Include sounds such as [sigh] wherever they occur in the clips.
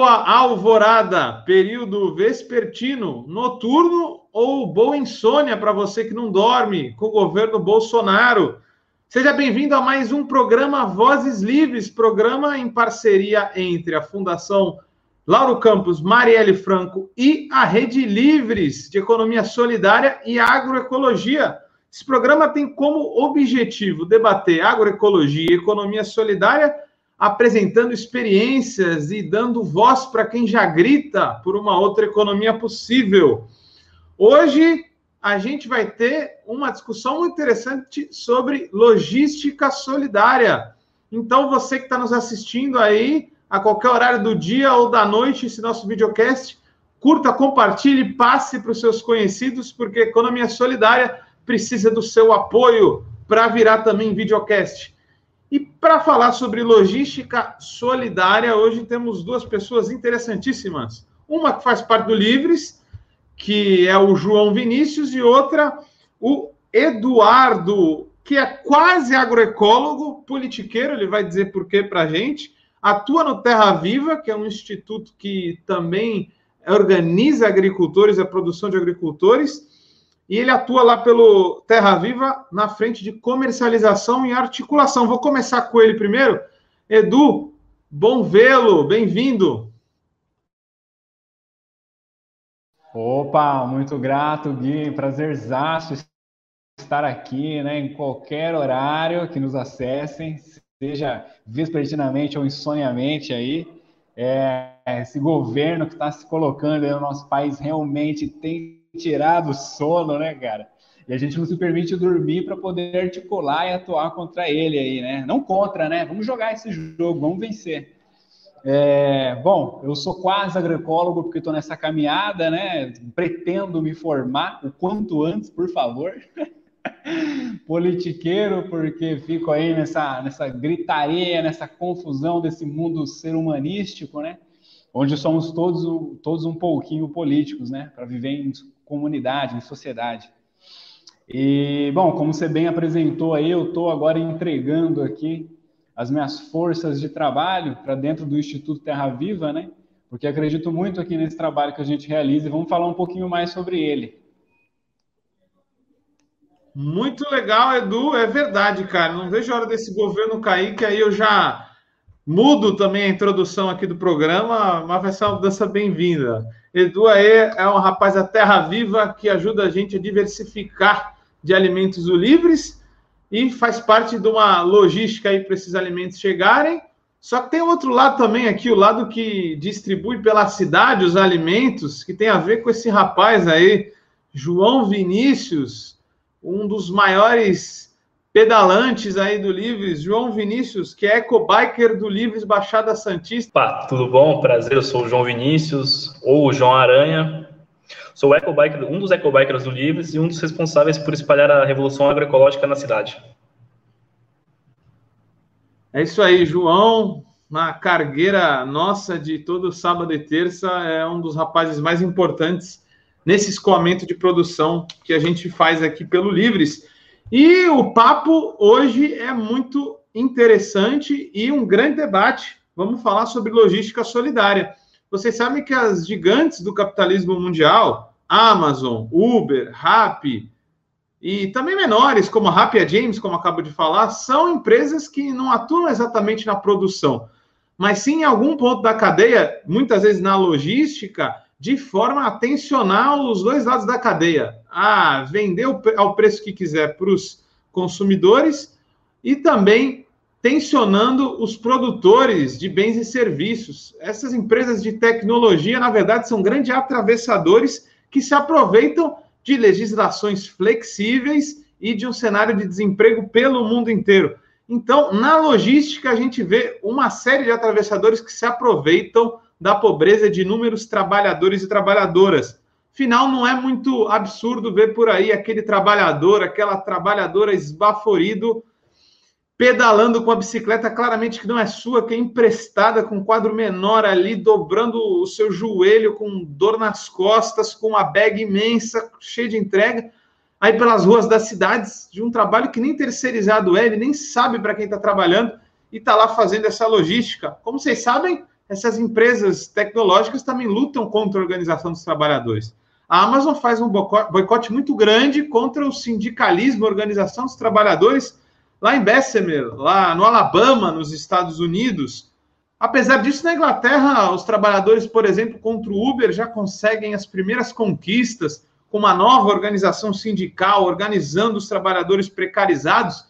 Boa alvorada, período vespertino, noturno ou boa insônia para você que não dorme com o governo Bolsonaro. Seja bem-vindo a mais um programa Vozes Livres, programa em parceria entre a Fundação Lauro Campos, Marielle Franco e a Rede Livres de Economia Solidária e Agroecologia. Esse programa tem como objetivo debater agroecologia e economia solidária apresentando experiências e dando voz para quem já grita por uma outra economia possível. Hoje a gente vai ter uma discussão muito interessante sobre logística solidária. Então, você que está nos assistindo aí, a qualquer horário do dia ou da noite, esse nosso videocast, curta, compartilhe, passe para os seus conhecidos, porque a economia solidária precisa do seu apoio para virar também videocast. E para falar sobre logística solidária, hoje temos duas pessoas interessantíssimas. Uma que faz parte do Livres, que é o João Vinícius, e outra, o Eduardo, que é quase agroecólogo, politiqueiro, ele vai dizer por quê para a gente. Atua no Terra Viva, que é um instituto que também organiza agricultores, a produção de agricultores e ele atua lá pelo Terra Viva na frente de comercialização e articulação. Vou começar com ele primeiro. Edu, bom vê-lo, bem-vindo. Opa, muito grato, Gui. Prazerzaço estar aqui, né, em qualquer horário que nos acessem, seja vespertinamente ou insoniamente aí. É, esse governo que está se colocando aí no nosso país realmente tem tirar do sono, né, cara? E a gente não se permite dormir para poder articular e atuar contra ele aí, né? Não contra, né? Vamos jogar esse jogo, vamos vencer. É, bom, eu sou quase agroecólogo porque estou nessa caminhada, né? Pretendo me formar o quanto antes, por favor. [laughs] Politiqueiro, porque fico aí nessa, nessa gritaria, nessa confusão desse mundo ser humanístico, né? Onde somos todos, todos um pouquinho políticos, né? Para viver em comunidade, em sociedade. E, bom, como você bem apresentou aí, eu estou agora entregando aqui as minhas forças de trabalho para dentro do Instituto Terra Viva, né? Porque acredito muito aqui nesse trabalho que a gente realiza e vamos falar um pouquinho mais sobre ele. Muito legal, Edu. É verdade, cara. Não vejo a hora desse governo cair, que aí eu já mudo também a introdução aqui do programa, mas vai ser uma mudança bem-vinda. Edu Aê é um rapaz da terra viva que ajuda a gente a diversificar de alimentos livres e faz parte de uma logística aí para esses alimentos chegarem. Só que tem outro lado também aqui, o lado que distribui pela cidade os alimentos, que tem a ver com esse rapaz aí, João Vinícius, um dos maiores pedalantes aí do Livres, João Vinícius, que é ecobiker do Livres Baixada Santista. Pá, tudo bom? Prazer, eu sou o João Vinícius, ou o João Aranha. Sou ecobiker, um dos ecobikers do Livres e um dos responsáveis por espalhar a revolução agroecológica na cidade. É isso aí, João. Na cargueira nossa de todo sábado e terça, é um dos rapazes mais importantes nesse escoamento de produção que a gente faz aqui pelo Livres. E o papo hoje é muito interessante e um grande debate. Vamos falar sobre logística solidária. Vocês sabem que as gigantes do capitalismo mundial, Amazon, Uber, Rappi, e também menores, como a Rappi e a James, como acabo de falar, são empresas que não atuam exatamente na produção, mas sim em algum ponto da cadeia, muitas vezes na logística, de forma a tensionar os dois lados da cadeia, a vender ao preço que quiser para os consumidores e também tensionando os produtores de bens e serviços. Essas empresas de tecnologia, na verdade, são grandes atravessadores que se aproveitam de legislações flexíveis e de um cenário de desemprego pelo mundo inteiro. Então, na logística, a gente vê uma série de atravessadores que se aproveitam da pobreza de inúmeros trabalhadores e trabalhadoras. Final, não é muito absurdo ver por aí aquele trabalhador, aquela trabalhadora esbaforido, pedalando com a bicicleta claramente que não é sua, que é emprestada, com um quadro menor ali, dobrando o seu joelho, com dor nas costas, com uma bag imensa, cheia de entrega, aí pelas ruas das cidades, de um trabalho que nem terceirizado é, ele nem sabe para quem está trabalhando, e está lá fazendo essa logística. Como vocês sabem, essas empresas tecnológicas também lutam contra a organização dos trabalhadores. A Amazon faz um boicote muito grande contra o sindicalismo, a organização dos trabalhadores, lá em Bessemer, lá no Alabama, nos Estados Unidos. Apesar disso, na Inglaterra, os trabalhadores, por exemplo, contra o Uber já conseguem as primeiras conquistas com uma nova organização sindical, organizando os trabalhadores precarizados. O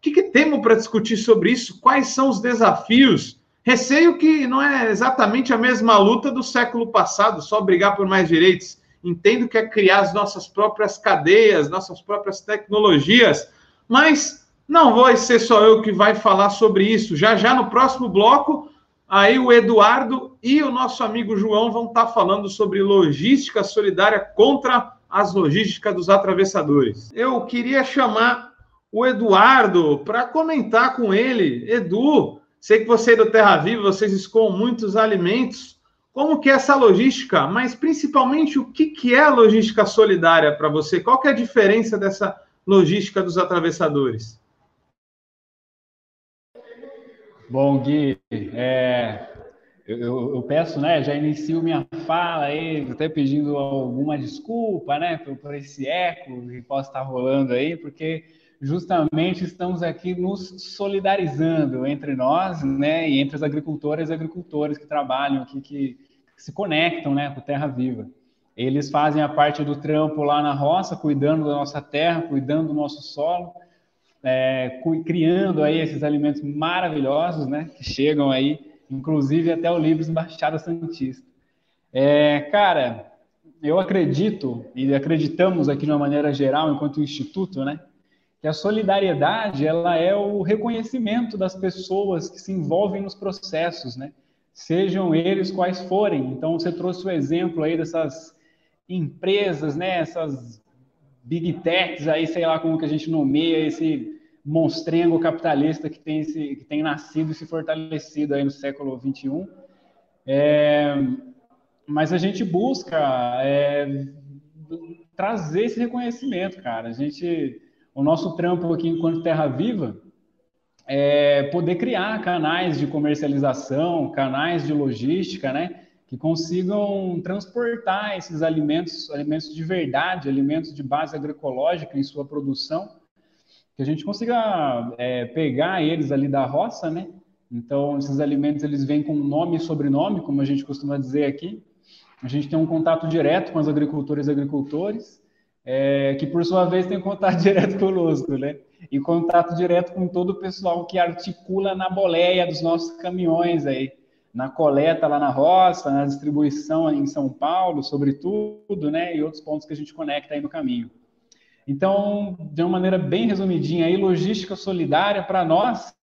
que, que temos para discutir sobre isso? Quais são os desafios? Receio que não é exatamente a mesma luta do século passado, só brigar por mais direitos entendo que é criar as nossas próprias cadeias, nossas próprias tecnologias, mas não vai ser só eu que vai falar sobre isso. Já já no próximo bloco, aí o Eduardo e o nosso amigo João vão estar falando sobre logística solidária contra as logísticas dos atravessadores. Eu queria chamar o Eduardo para comentar com ele. Edu, sei que você é do Terra Viva, vocês escoam muitos alimentos. Como que é essa logística, mas principalmente o que, que é a logística solidária para você? Qual que é a diferença dessa logística dos atravessadores? Bom, Gui, é, eu, eu, peço, né, já inicio minha fala aí, até pedindo alguma desculpa, né, por, por esse eco que possa estar rolando aí, porque justamente estamos aqui nos solidarizando entre nós, né, e entre as agricultoras e agricultores que trabalham aqui, que, se conectam, né, com Terra Viva. Eles fazem a parte do trampo lá na roça, cuidando da nossa terra, cuidando do nosso solo, é, criando aí esses alimentos maravilhosos, né, que chegam aí, inclusive até o Livros Baixada Santista. É, cara, eu acredito e acreditamos aqui de uma maneira geral, enquanto instituto, né, que a solidariedade ela é o reconhecimento das pessoas que se envolvem nos processos, né? Sejam eles quais forem. Então você trouxe o exemplo aí dessas empresas, né? Essas big techs aí, sei lá como que a gente nomeia esse monstrengo capitalista que tem, esse, que tem nascido e se fortalecido aí no século 21. É, mas a gente busca é, trazer esse reconhecimento, cara. A gente o nosso trampo aqui enquanto Terra Viva é poder criar canais de comercialização, canais de logística, né, que consigam transportar esses alimentos, alimentos de verdade, alimentos de base agroecológica em sua produção, que a gente consiga é, pegar eles ali da roça, né? Então, esses alimentos eles vêm com nome e sobrenome, como a gente costuma dizer aqui. A gente tem um contato direto com os agricultores e agricultores é, que por sua vez tem contato [laughs] direto conosco, né? E contato direto com todo o pessoal que articula na boleia dos nossos caminhões aí, na coleta lá na roça, na distribuição em São Paulo, sobretudo, né? E outros pontos que a gente conecta aí no caminho. Então, de uma maneira bem resumidinha, aí, logística solidária para nós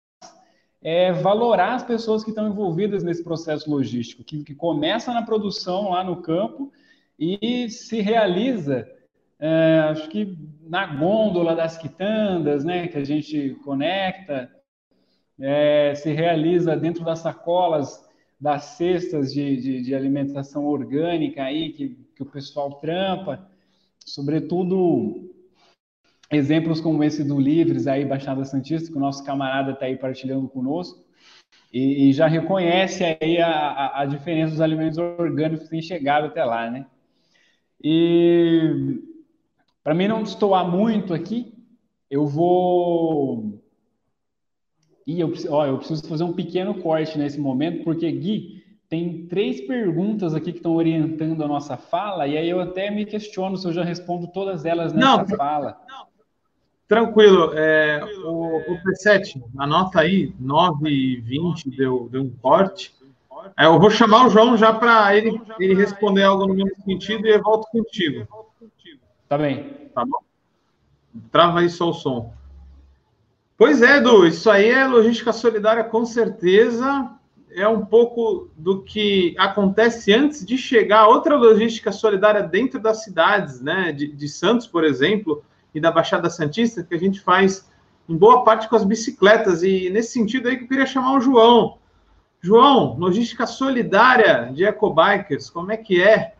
é valorar as pessoas que estão envolvidas nesse processo logístico, que, que começa na produção lá no campo e se realiza é, acho que na gôndola das quitandas, né, que a gente conecta, é, se realiza dentro das sacolas das cestas de, de, de alimentação orgânica aí que, que o pessoal trampa, sobretudo exemplos como esse do Livres aí, Baixada Santista, que o nosso camarada está aí partilhando conosco, e, e, já reconhece aí a, a, a diferença dos alimentos orgânicos que têm chegado até lá, né? E para mim não destoar muito aqui, eu vou. E eu, ó, eu preciso fazer um pequeno corte nesse momento, porque, Gui, tem três perguntas aqui que estão orientando a nossa fala, e aí eu até me questiono se eu já respondo todas elas nessa não, fala. Não. Tranquilo. É, o, o P7, anota aí, 9 e 20 deu, deu um corte. É, eu vou chamar o João já para ele, ele responder algo no mesmo sentido e eu volto contigo. Tá bem. Tá bom? Trava aí só o som. Pois é, Edu, isso aí é logística solidária, com certeza. É um pouco do que acontece antes de chegar outra logística solidária dentro das cidades, né? De, de Santos, por exemplo, e da Baixada Santista, que a gente faz em boa parte com as bicicletas. E nesse sentido aí que eu queria chamar o João. João, logística solidária de ecobikers, como é que é?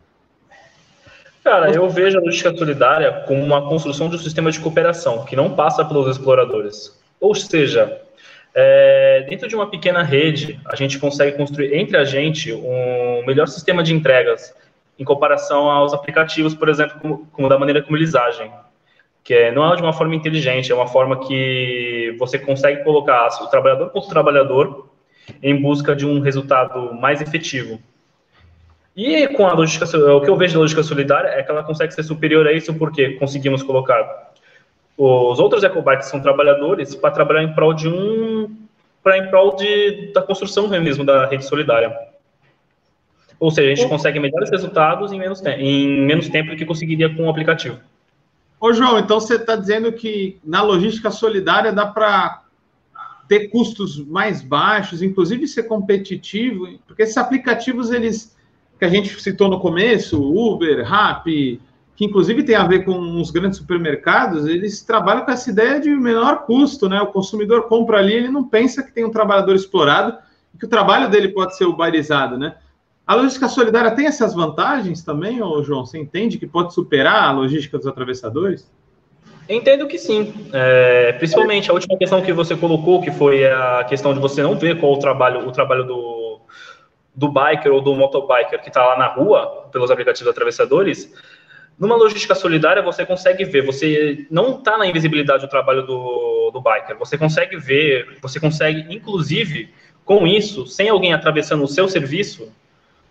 Cara, eu vejo a logística solidária como uma construção de um sistema de cooperação que não passa pelos exploradores. Ou seja, É, dentro de uma pequena rede, a gente consegue construir entre a gente um melhor sistema de entregas em comparação aos aplicativos, por exemplo, como, como da maneira como eles agem. Que é, não é de uma forma inteligente, é uma forma que você consegue colocar o trabalhador contra o trabalhador em busca de um resultado mais efetivo. E com a logística, o que eu vejo da logística solidária é que ela consegue ser superior a isso porque conseguimos colocar os outros ecobikes são trabalhadores para trabalhar em prol de um para em prol de, da construção mesmo da rede solidária. Ou seja, a gente consegue melhores resultados em menos, em menos tempo do que conseguiria com o aplicativo. Ô, João, então você está dizendo que na logística solidária dá para ter custos mais baixos, inclusive ser competitivo, porque esses aplicativos, eles que a gente citou no começo, Uber, Rappi, que inclusive tem a ver com os grandes supermercados, eles trabalham com essa ideia de menor custo, né? O consumidor compra ali, ele não pensa que tem um trabalhador explorado e que o trabalho dele pode ser uberizado, né? A logística solidária tem essas vantagens também, ou João? Você entende que pode superar a logística dos atravessadores? Entendo que sim. É, principalmente a última questão que você colocou, que foi a questão de você não ver qual o trabalho, o trabalho do, do biker ou do motobiker que está lá na rua, pelos aplicativos atravessadores, numa logística solidária, você consegue ver, você não está na invisibilidade do trabalho do, do biker, você consegue ver, você consegue, inclusive, com isso, sem alguém atravessando o seu serviço,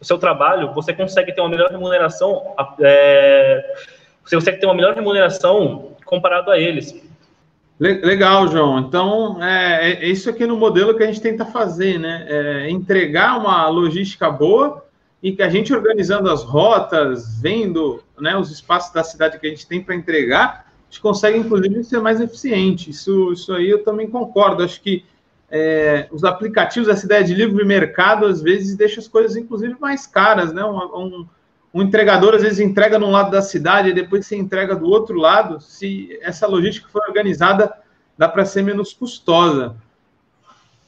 o seu trabalho, você consegue ter uma melhor remuneração, é, você consegue ter uma melhor remuneração comparado a eles. Legal, João. Então, é, é isso aqui no modelo que a gente tenta fazer, né? É entregar uma logística boa e que a gente organizando as rotas, vendo né, os espaços da cidade que a gente tem para entregar, a gente consegue, inclusive, ser mais eficiente. Isso, isso aí eu também concordo. Acho que é, os aplicativos, essa ideia de livre mercado, às vezes deixa as coisas, inclusive, mais caras, né? Um, um, um entregador, às vezes, entrega num lado da cidade e depois você entrega do outro lado. Se essa logística for organizada, dá para ser menos custosa.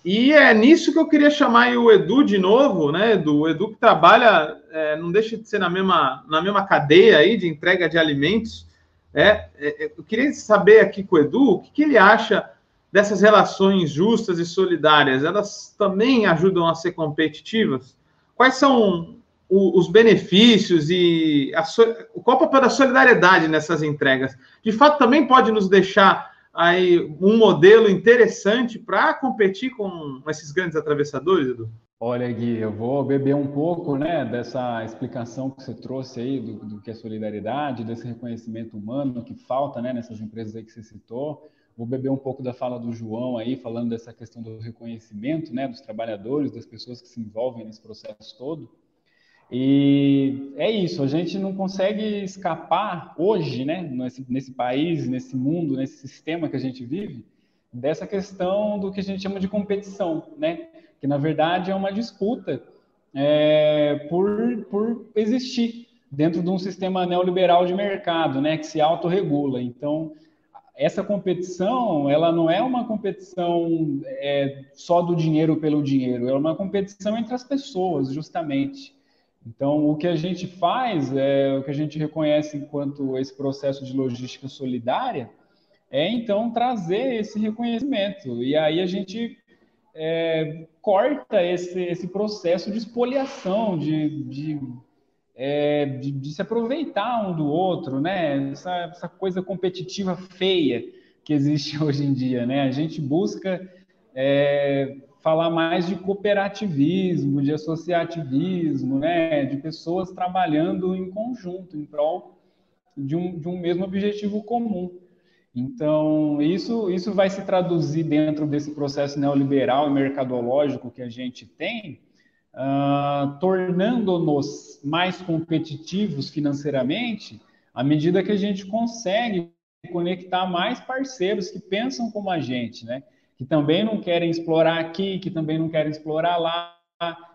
E é nisso que eu queria chamar o Edu de novo, né, Edu? O Edu que trabalha, é, não deixa de ser na mesma, na mesma cadeia aí de entrega de alimentos. É, é, eu queria saber aqui com o Edu o que, que ele acha dessas relações justas e solidárias. Elas também ajudam a ser competitivas? Quais são os benefícios e a, qual o papel da solidariedade nessas entregas? De fato, também pode nos deixar aí um modelo interessante para competir com esses grandes atravessadores, Edu? Olha, Gui, eu vou beber um pouco né, dessa explicação que você trouxe aí do, do, que é solidariedade, desse reconhecimento humano que falta né, nessas empresas aí que você citou. Vou beber um pouco da fala do João aí, falando dessa questão do reconhecimento né, dos trabalhadores, das pessoas que se envolvem nesse processo todo. E é isso, a gente não consegue escapar hoje, né, nesse, nesse país, nesse mundo, nesse sistema que a gente vive, dessa questão do que a gente chama de competição, né, que na verdade é uma disputa é, por, por existir dentro de um sistema neoliberal de mercado, né, que se autorregula. Então, essa competição, ela não é uma competição é, só do dinheiro pelo dinheiro, é uma competição entre as pessoas, justamente. Então, o que a gente faz, é, o que a gente reconhece enquanto esse processo de logística solidária, é então trazer esse reconhecimento. E aí a gente é, corta esse, esse processo de espoliação, de, de, é, de, de, se aproveitar um do outro, né? Essa, essa coisa competitiva feia que existe [laughs] hoje em dia, né? A gente busca é, falar mais de cooperativismo, de associativismo, né, de pessoas trabalhando em conjunto, em prol de um, de um mesmo objetivo comum. Então, isso, isso vai se traduzir dentro desse processo neoliberal e mercadológico que a gente tem, uh, tornando-nos mais competitivos financeiramente, à medida que a gente consegue conectar mais parceiros que pensam como a gente, né? Que também não querem explorar aqui, que também não querem explorar lá,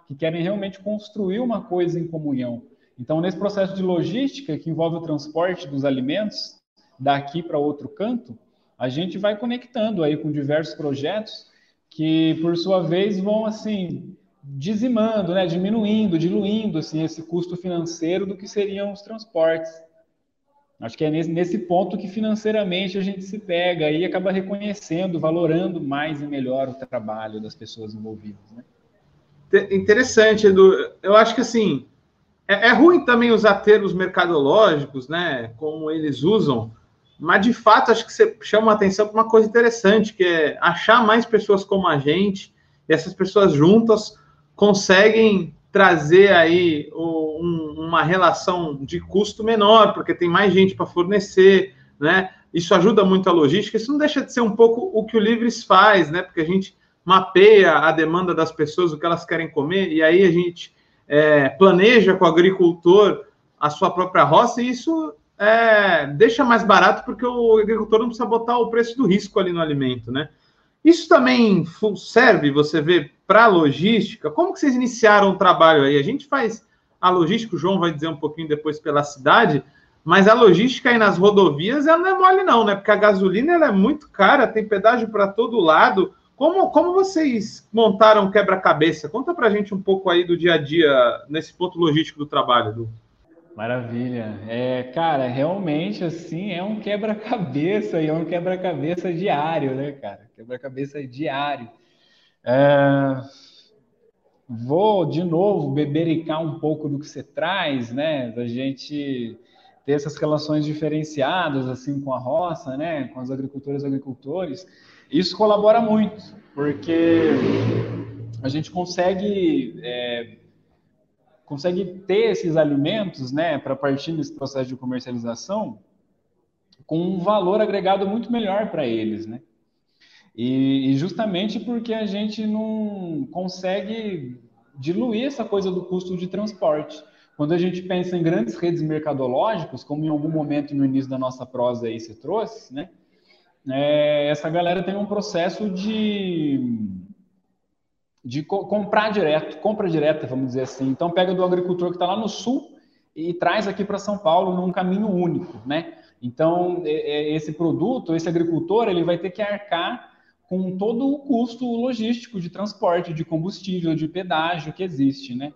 que querem realmente construir uma coisa em comunhão. Então, nesse processo de logística que envolve o transporte dos alimentos daqui para outro canto, a gente vai conectando aí com diversos projetos que, por sua vez, vão assim dizimando, né, diminuindo, diluindo assim esse custo financeiro do que seriam os transportes. Acho que é nesse, nesse ponto que financeiramente a gente se pega e acaba reconhecendo, valorando mais e melhor o trabalho das pessoas envolvidas. Né? Interessante, Edu. Eu acho que assim é, é, ruim também usar termos mercadológicos, né? Como eles usam, mas de fato acho que você chama a atenção para uma coisa interessante, que é achar mais pessoas como a gente, e essas pessoas juntas conseguem trazer aí um, uma relação de custo menor, porque tem mais gente para fornecer, né? Isso ajuda muito a logística. Isso não deixa de ser um pouco o que o Livres faz, né? Porque a gente mapeia a demanda das pessoas, o que elas querem comer, e aí a gente é, planeja com o agricultor a sua própria roça, e isso é, deixa mais barato porque o agricultor não precisa botar o preço do risco ali no alimento, né? Isso também serve, você vê, para logística. Como que vocês iniciaram o trabalho aí? A gente faz a logística, o João vai dizer um pouquinho depois pela cidade, mas a logística aí nas rodovias ela não é mole não, né? Porque a gasolina ela é muito cara, tem pedágio para todo lado. Como, como vocês montaram quebra-cabeça? Conta para a gente um pouco aí do dia a dia nesse ponto logístico do trabalho, Du. Maravilha. É, cara, realmente assim é um quebra-cabeça e é um quebra-cabeça diário, né, cara? Quebra-cabeça diário. É... Vou de novo bebericar um pouco do que você traz, né? Da gente ter essas relações diferenciadas assim com a roça, né? Com os agricultores e agricultores. Isso colabora muito, porque a gente consegue é, consegue ter esses alimentos, né, para partir desse processo de comercialização, com um valor agregado muito melhor para eles, né? E, e, justamente porque a gente não consegue diluir essa coisa do custo de transporte. Quando a gente pensa em grandes redes mercadológicas, como em algum momento no início da nossa prosa aí se trouxe, né? É, essa galera tem um processo de de co comprar direto, compra direta, vamos dizer assim. Então pega do agricultor que está lá no sul e traz aqui para São Paulo num caminho único, né? Então esse produto, esse agricultor, ele vai ter que arcar com todo o custo logístico de transporte, de combustível, de pedágio que existe, né?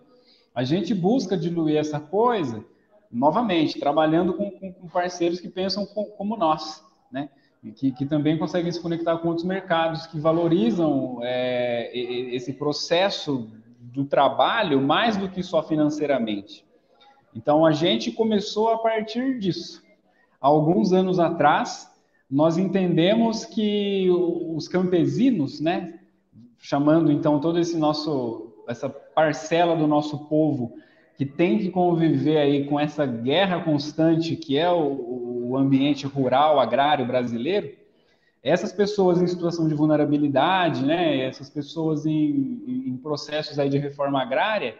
A gente busca diluir essa coisa, novamente, trabalhando com, com parceiros que pensam com, como nós? Que, que também conseguem se conectar com outros mercados, que valorizam é, esse processo do trabalho mais do que só financeiramente. Então, a gente começou a partir disso. Alguns anos atrás, nós entendemos que os campesinos, né, chamando então todo esse nosso essa parcela do nosso povo que tem que conviver aí com essa guerra constante que é o, o ambiente rural, agrário brasileiro, essas pessoas em situação de vulnerabilidade, né, essas pessoas em, em processos aí de reforma agrária,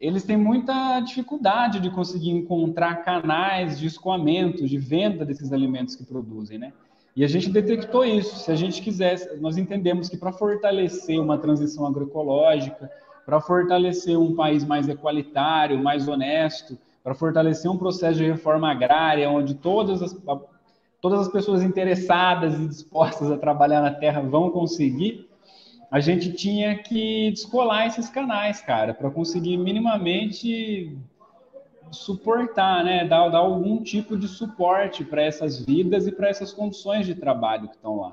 eles têm muita dificuldade de conseguir encontrar canais de escoamento, de venda desses alimentos que produzem, né? E a gente detectou isso. Se a gente quisesse, nós entendemos que para fortalecer uma transição agroecológica, para fortalecer um país mais equalitário, mais honesto, para fortalecer um processo de reforma agrária, onde todas as, todas as pessoas interessadas e dispostas a trabalhar na terra vão conseguir, a gente tinha que descolar esses canais, cara, para conseguir minimamente suportar, né, dar, dar algum tipo de suporte para essas vidas e para essas condições de trabalho que estão lá.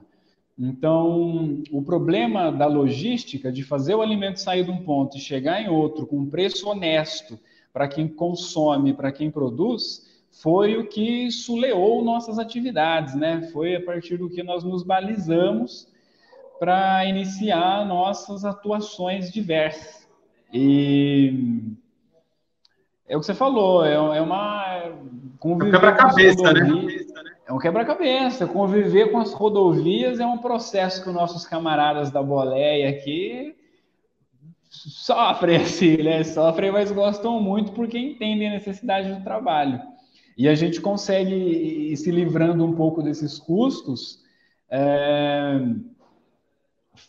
Então, o problema da logística, de fazer o alimento sair de um ponto e chegar em outro com um preço honesto, para quem consome, para quem produz, foi o que suleou nossas atividades, né? Foi a partir do que nós nos balizamos para iniciar nossas atuações diversas. E é o que você falou, é, é uma é um quebra-cabeça, né? É um quebra-cabeça. Conviver com as rodovias é um processo que os nossos camaradas da boleia aqui sofrem [laughs] assim, né? Sofrem, mas gostam muito porque entendem a necessidade do trabalho. E a gente consegue ir se livrando um pouco desses custos é,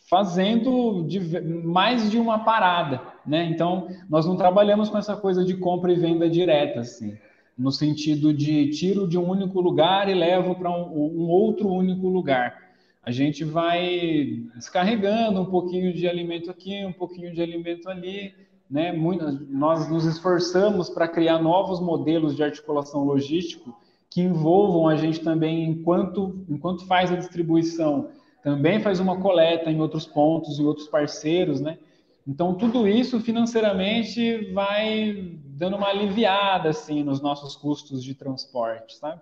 fazendo de, mais de uma parada, né? Então, nós não trabalhamos com essa coisa de compra e venda direta, assim, no sentido de tiro de um único lugar e levo para um, um outro único lugar a gente vai descarregando um pouquinho de alimento aqui, um pouquinho de alimento ali, né? Muito, nós nos esforçamos para criar novos modelos de articulação logístico que envolvam a gente também enquanto, enquanto faz a distribuição, também faz uma coleta em outros pontos, em outros parceiros, né? Então, tudo isso financeiramente vai dando uma aliviada, assim, nos nossos custos de transporte, sabe?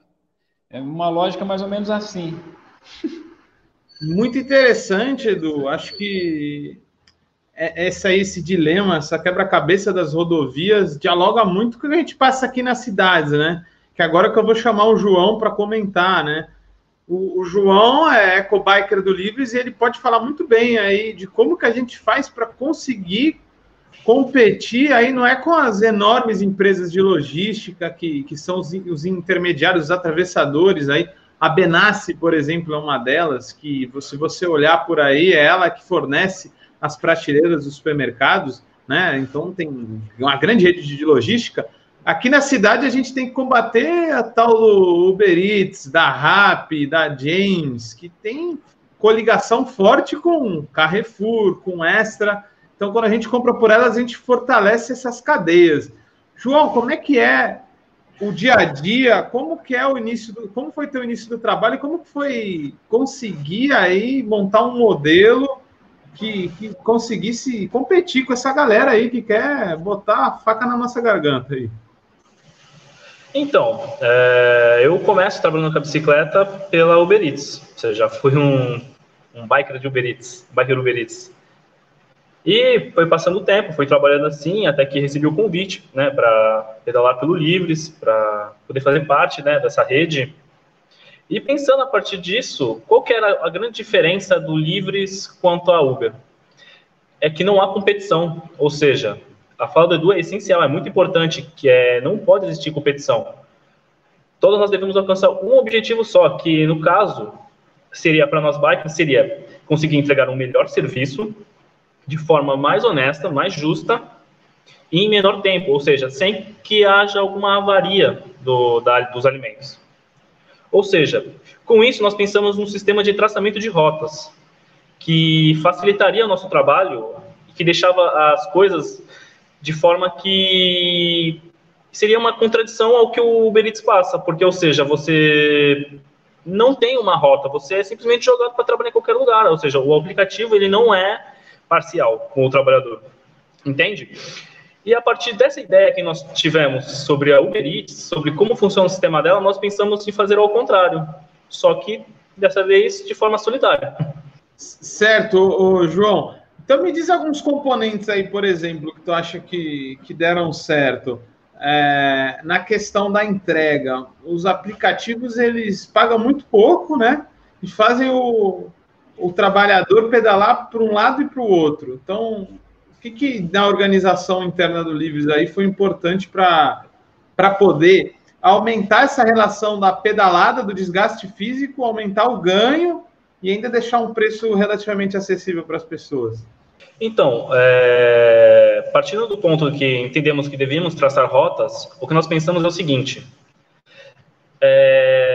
É uma lógica mais ou menos assim. [laughs] Muito interessante, Edu. Acho que é, essa, esse dilema, essa quebra-cabeça das rodovias, dialoga muito com o que a gente passa aqui nas cidades, né? Que agora que eu vou chamar o João para comentar, né? O, o, João é ecobiker do Livres e ele pode falar muito bem aí de como que a gente faz para conseguir competir aí não é com as enormes empresas de logística que, que são os, os intermediários, os atravessadores aí. A Benassi, por exemplo, é uma delas que, se você olhar por aí, é ela que fornece as prateleiras dos supermercados, né? Então tem uma grande rede de logística. Aqui na cidade a gente tem que combater a tal Uber Eats, da Rap, da James, que tem coligação forte com Carrefour, com Extra. Então, quando a gente compra por elas, a gente fortalece essas cadeias. João, como é que é o dia a dia? Como que é o início do, como foi teu início do trabalho e como foi conseguir aí montar um modelo que, que conseguisse competir com essa galera aí que quer botar a faca na nossa garganta aí? Então, é, eu começo trabalhando com a bicicleta pela Uber Eats. Ou seja, fui um, um biker de Uber Eats, biker Uber Eats. E foi passando o tempo, fui trabalhando assim, até que recebi o convite, né, para pedalar pelo Livres, para poder fazer parte, né, dessa rede. E pensando a partir disso, qual que era a grande diferença do Livres quanto a Uber? É que não há competição, ou seja, a fala do Edu é essencial, é muito importante, que é não pode existir competição. Todos nós devemos alcançar um objetivo só, que no caso seria para nós bikers seria conseguir entregar um melhor serviço de forma mais honesta, mais justa e em menor tempo, ou seja, sem que haja alguma avaria do, da, dos alimentos. Ou seja, com isso nós pensamos num sistema de traçamento de rotas que facilitaria o nosso trabalho e que deixava as coisas de forma que seria uma contradição ao que o Uber Eats passa, porque, ou seja, você não tem uma rota, você é simplesmente jogado para trabalhar em qualquer lugar, ou seja, o aplicativo ele não é parcial com o trabalhador, entende? E a partir dessa ideia que nós tivemos sobre a Uber Eats, sobre como funciona o sistema dela, nós pensamos em fazer ao contrário, só que dessa vez de forma solidária. Certo, João. Então me diz alguns componentes aí, por exemplo, que tu acha que, que deram certo. É, na questão da entrega, os aplicativos eles pagam muito pouco, né? E fazem o, o trabalhador pedalar para um lado e para o outro. Então, o que, que na organização interna do Livres aí foi importante para poder aumentar essa relação da pedalada, do desgaste físico, aumentar o ganho e ainda deixar um preço relativamente acessível para as pessoas? Então, é, partindo do ponto que entendemos que devíamos traçar rotas, o que nós pensamos é o seguinte: é,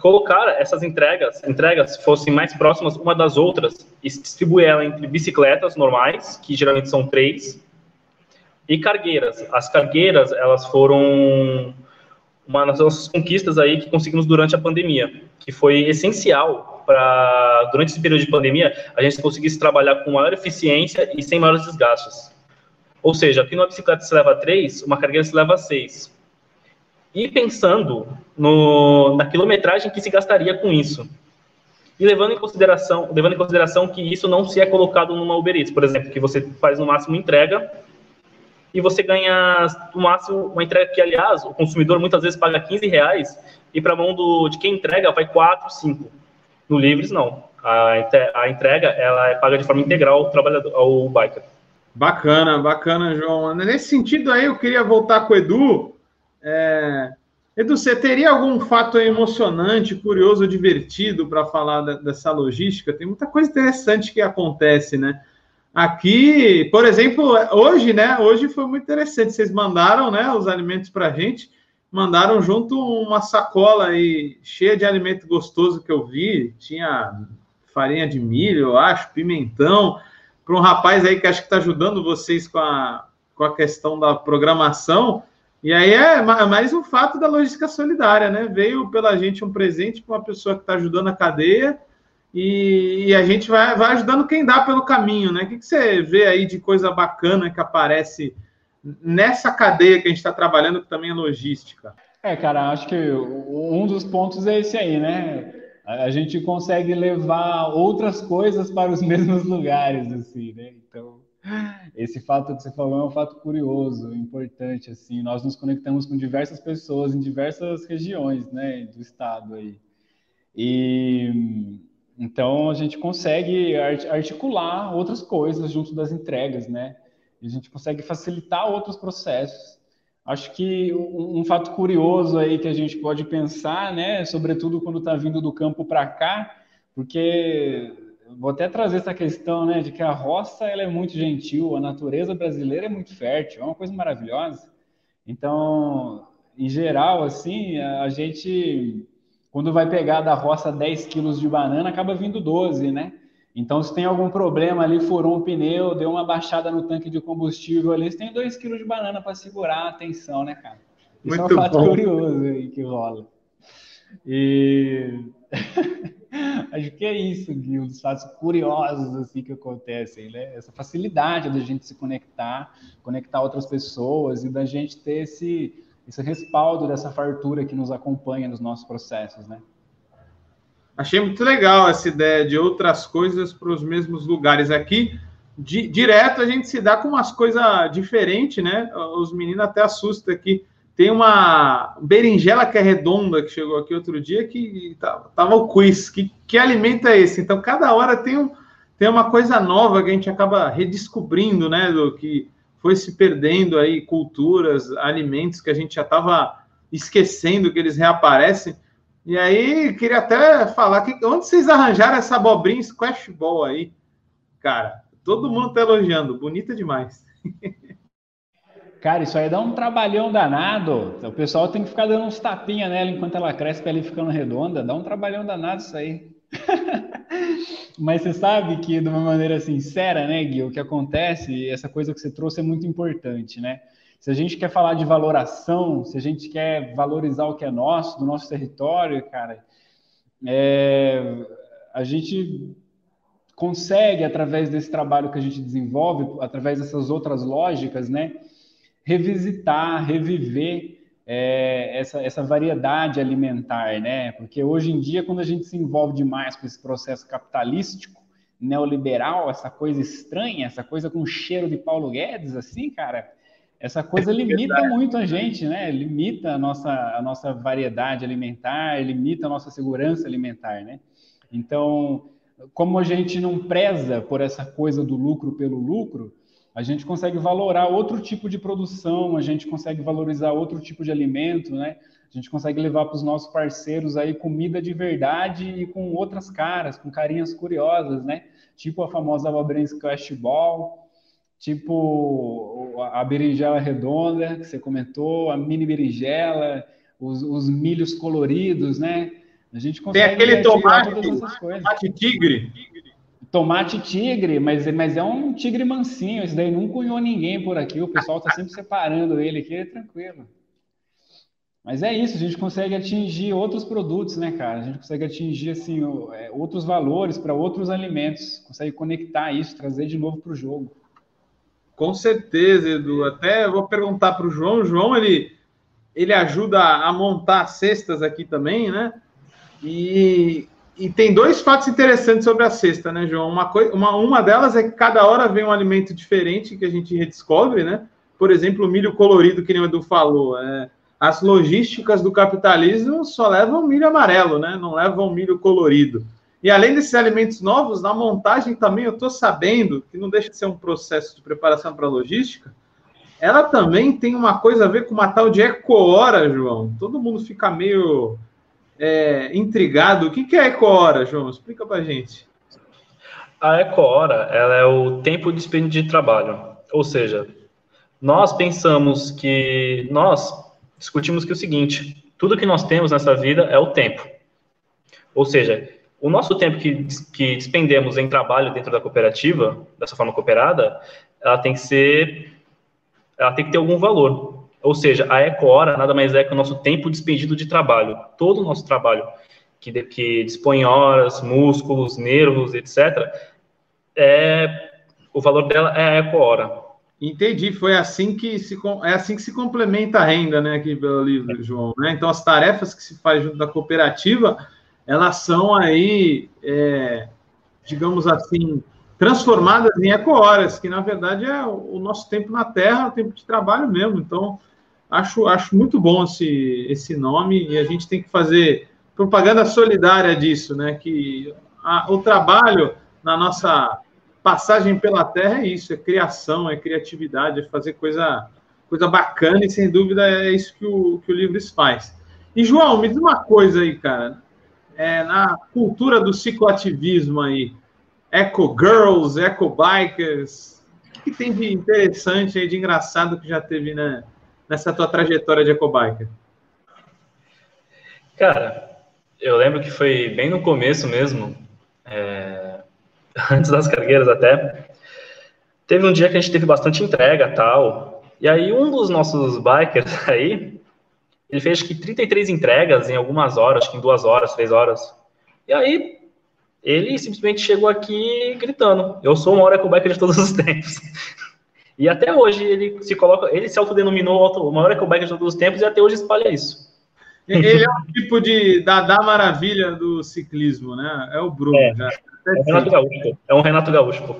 colocar essas entregas, entregas fossem mais próximas uma das outras e distribuir ela entre bicicletas normais, que geralmente são três, e cargueiras. As cargueiras, elas foram uma das nossas conquistas aí que conseguimos durante a pandemia, que foi essencial para, durante esse período de pandemia, a gente conseguisse trabalhar com maior eficiência e sem maiores desgastes. Ou seja, aqui numa bicicleta se leva três, uma cargueira se leva seis. E pensando no, na quilometragem que se gastaria com isso. E levando em consideração, levando em consideração que isso não se é colocado numa Uber Eats, por exemplo, que você faz no máximo entrega e você ganha no máximo uma entrega que, aliás, o consumidor muitas vezes paga 15 reais e para a mão do, de quem entrega vai 4, 5. No Livres, não. A, a entrega ela é paga de forma integral ao trabalhador, ao biker. Bacana, bacana, João. Nesse sentido aí, eu queria voltar com o Edu. É... Edu, você teria algum fato emocionante, curioso, divertido para falar dessa logística? Tem muita coisa interessante que acontece, né? Aqui, por exemplo, hoje, né? Hoje foi muito interessante. Vocês mandaram, né, os alimentos para a gente, mandaram junto uma sacola aí cheia de alimento gostoso que eu vi. Tinha farinha de milho, eu acho, pimentão, para um rapaz aí que acho que está ajudando vocês com a, com a questão da programação. E aí é mais um fato da logística solidária, né? Veio pela gente um presente para uma pessoa que está ajudando a cadeia e, e, a gente vai, vai ajudando quem dá pelo caminho, né? O que, que você vê aí de coisa bacana que aparece nessa cadeia que a gente está trabalhando, que também é logística? É, cara, acho que um dos pontos é esse aí, né? A gente consegue levar outras coisas para os [laughs] mesmos lugares, assim, né? Então, esse fato que você falou é um fato curioso, importante, assim. Nós nos conectamos com diversas pessoas em diversas regiões, né, do estado aí. E então a gente consegue articular outras coisas junto das entregas, né? E a gente consegue facilitar outros processos. Acho que um, um fato curioso aí que a gente pode pensar, né, sobretudo quando está vindo do campo para cá, porque vou até trazer essa questão, né, de que a roça ela é muito gentil, a natureza brasileira é muito fértil, é uma coisa maravilhosa. Então, em geral, assim, a gente, quando vai pegar da roça 10 quilos de banana, acaba vindo 12, né? Então, se tem algum problema ali, furou um pneu, deu uma baixada no tanque de combustível ali, você tem 2 quilos de banana para segurar a atenção, né, cara? Isso Muito é um fato bom. curioso aí que rola. E [laughs] [laughs] acho que é isso, Gui, dos fatos curiosos assim que acontecem, né? Essa facilidade da gente se conectar, conectar outras pessoas e da gente ter esse, esse respaldo dessa fartura que nos acompanha nos nossos processos, né? Achei muito legal essa ideia de outras coisas para os mesmos lugares aqui. Di, direto a gente se dá com umas coisas diferentes, né? Os meninos até assustam aqui. Tem uma berinjela que é redonda que chegou aqui outro dia que tava o quiz. Que, que alimento é esse? Então, cada hora tem, um, tem uma coisa nova que a gente acaba redescobrindo, né? Do que foi se perdendo aí, culturas, alimentos que a gente já estava esquecendo que eles reaparecem. E aí, queria até falar que onde vocês arranjaram essa abobrinha squash ball aí? Cara, todo mundo tá elogiando, bonita demais. [laughs] Cara, isso aí dá um trabalhão danado. O pessoal tem que ficar dando uns tapinhas nela enquanto ela cresce para ela ficando redonda. Dá um trabalhão danado isso aí. [laughs] Mas você sabe que, de uma maneira sincera, né, Gui, o que acontece, essa coisa que você trouxe é muito importante, né? Se a gente quer falar de valoração, se a gente quer valorizar o que é nosso, do nosso território, cara, é, a gente consegue, através desse trabalho que a gente desenvolve, através dessas outras lógicas, né, revisitar, reviver é, essa, essa variedade alimentar, né? Porque hoje em dia, quando a gente se envolve demais com esse processo capitalístico, neoliberal, essa coisa estranha, essa coisa com cheiro de Paulo Guedes, assim, cara, essa coisa limita muito a gente, né? Limita a nossa, a nossa variedade alimentar, limita a nossa segurança alimentar, né? Então, como a gente não preza por essa coisa do lucro pelo lucro, a gente consegue valorar outro tipo de produção, a gente consegue valorizar outro tipo de alimento, né? A gente consegue levar para os nossos parceiros aí comida de verdade e com outras caras, com carinhas curiosas, né? Tipo a famosa abobrinha squash ball, tipo a berinjela redonda que você comentou, a mini berinjela, os, os milhos coloridos, né? A gente consegue Tem aquele tomate, tomate tigre. Tomate tigre, mas, mas é um tigre mansinho, esse daí não cunhou ninguém por aqui, o pessoal está sempre separando ele aqui, é tranquilo. Mas é isso, a gente consegue atingir outros produtos, né, cara? A gente consegue atingir, assim, é, outros valores para outros alimentos, consegue conectar isso, trazer de novo para o jogo. Com certeza, Edu. Até vou perguntar para o João. O João, ele, ele ajuda a montar cestas aqui também, né? E, e tem dois fatos interessantes sobre a cesta, né, João? Uma, coi uma, uma delas é que cada hora vem um alimento diferente que a gente redescobre, né? Por exemplo, o milho colorido, que nem o Edu falou. É, as logísticas do capitalismo só levam milho amarelo, né? Não levam milho colorido. E além desses alimentos novos, na montagem também eu estou sabendo que não deixa de ser um processo de preparação para logística. Ela também tem uma coisa a ver com uma tal de eco-hora, João. Todo mundo fica meio é, intrigado. O que, é eco-hora, João? Explica para gente. A eco-hora ela é o tempo disponível de trabalho. Ou seja, nós pensamos que nós discutimos que é o seguinte: tudo que nós temos nessa vida é o tempo. Ou seja, o nosso tempo que, que despendemos em trabalho dentro da cooperativa, dessa forma cooperada, ela tem que ser, ela tem que ter algum valor. Ou seja, a eco-hora nada mais é que o nosso tempo despendido de trabalho. Todo o nosso trabalho, que, que dispõe horas, músculos, nervos, etc., é, o valor dela é a eco-hora. Entendi, foi assim que se é assim que se complementa a renda, né, aqui pelo livro, João. Né? Então as tarefas que se faz junto da cooperativa, elas são aí, é, digamos assim, transformadas em eco-horas, que na verdade é o nosso tempo na Terra, o tempo de trabalho mesmo. Então acho, acho muito bom esse, esse nome e a gente tem que fazer propaganda solidária disso, né? Que a, o trabalho na nossa passagem pela Terra é isso, é criação, é criatividade, é fazer coisa, coisa bacana e sem dúvida é isso que o, que o Livres faz. E João, me diz uma coisa aí, cara, é, na cultura do cicloativismo aí, eco girls, eco bikers, o que tem de interessante aí, de engraçado que já teve né, nessa tua trajetória de eco biker? Cara, eu lembro que foi bem no começo mesmo, é [laughs] antes das cargueiras até. Teve um dia que a gente teve bastante entrega tal. E aí um dos nossos bikers [laughs] aí, ele fez acho que 33 entregas em algumas horas, acho que em duas horas, três horas. E aí ele simplesmente chegou aqui gritando: Eu sou o maior ecobiker de todos os [laughs] tempos. E até hoje ele se coloca, ele se autodenominou o maior ecobiker de todos os tempos e até hoje espalha isso. Ele é um tipo de Dada Maravilha do ciclismo, né? É o Bruno é. já. É um Renato Gaúcho. É um Renato Gaúcho, pô.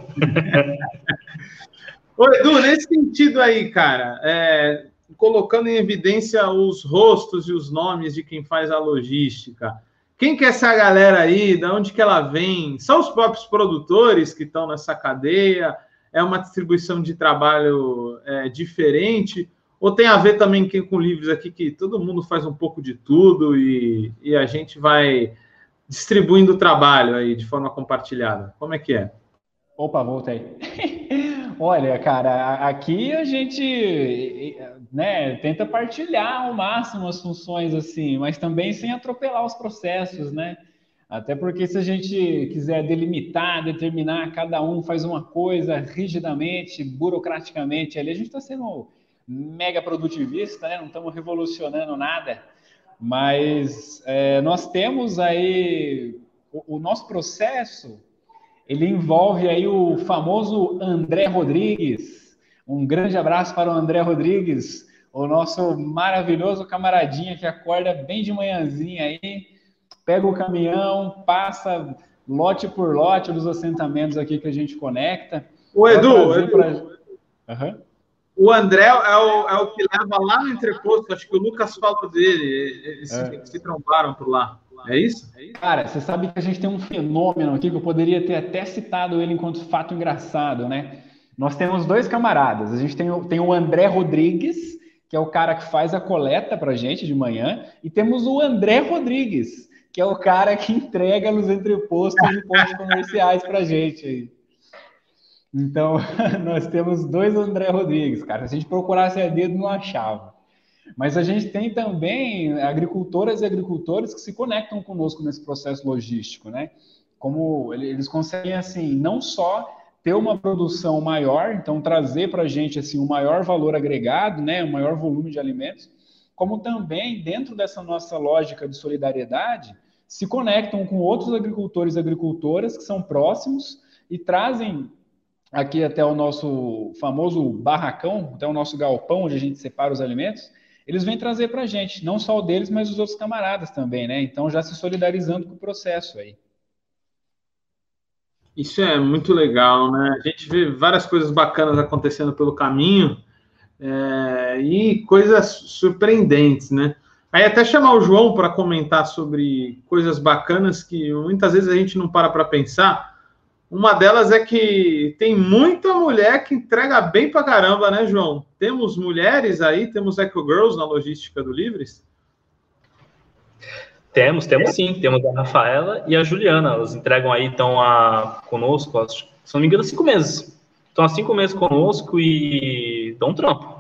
[laughs] Ô, Edu, nesse sentido aí, cara, é, colocando em evidência os rostos e os nomes de quem faz a logística, quem que é essa galera aí? De onde que ela vem? São os próprios produtores que estão nessa cadeia? É uma distribuição de trabalho é, diferente? Ou tem a ver também com livros aqui que todo mundo faz um pouco de tudo e, e a gente vai distribuindo o trabalho aí de forma compartilhada? Como é que é? Opa, voltei. [laughs] Olha, cara, aqui a gente né, tenta partilhar ao máximo as funções assim, mas também sem atropelar os processos, né? Até porque se a gente quiser delimitar, determinar, cada um faz uma coisa rigidamente, burocraticamente, ali a gente está sendo mega produtivista, né? Não estamos revolucionando nada. Mas é, nós temos aí o, o, nosso processo, ele envolve aí o famoso André Rodrigues. Um grande abraço para o André Rodrigues, o nosso maravilhoso camaradinha que acorda bem de manhãzinha aí, pega o caminhão, passa lote por lote dos assentamentos aqui que a gente conecta. O Edu, Edu. Pra... Uhum. O André é o, é o que leva lá no entreposto, acho que o Lucas falou dele, eles é. se, trombaram por lá. É isso? é isso? Cara, você sabe que a gente tem um fenômeno aqui que eu poderia ter até citado ele enquanto fato engraçado, né? Nós temos dois camaradas. A gente tem o, tem o André Rodrigues, que é o cara que faz a coleta pra gente de manhã, e temos o André Rodrigues, que é o cara que entrega nos entrepostos e pontos comerciais pra gente aí. Então, [laughs] nós temos dois André Rodrigues, cara. Se a gente procurasse a dedo, não achava. Mas a gente tem também agricultoras e agricultores que se conectam conosco nesse processo logístico, né? Como eles conseguem, assim, não só ter uma produção maior, então trazer para a gente, assim, um maior valor agregado, né? Um maior volume de alimentos, como também, dentro dessa nossa lógica de solidariedade, se conectam com outros agricultores e agricultoras que são próximos e trazem aqui até o nosso famoso barracão, até o nosso galpão onde a gente separa os alimentos, eles vêm trazer para a gente, não só o deles, mas os outros camaradas também, né? Então já se solidarizando com o processo aí. Isso é muito legal, né? A gente vê várias coisas bacanas acontecendo pelo caminho é, e coisas surpreendentes, né? Aí até chamar o João para comentar sobre coisas bacanas que muitas vezes a gente não para para pensar, uma delas é que tem muita mulher que entrega bem pra caramba, né, João? Temos mulheres aí, temos Eco Girls na logística do Livres? Temos, temos sim. Temos a Rafaela e a Juliana. Elas entregam aí, estão a, conosco, há, se não me engano, cinco meses. Estão há cinco meses conosco e dão um trampo.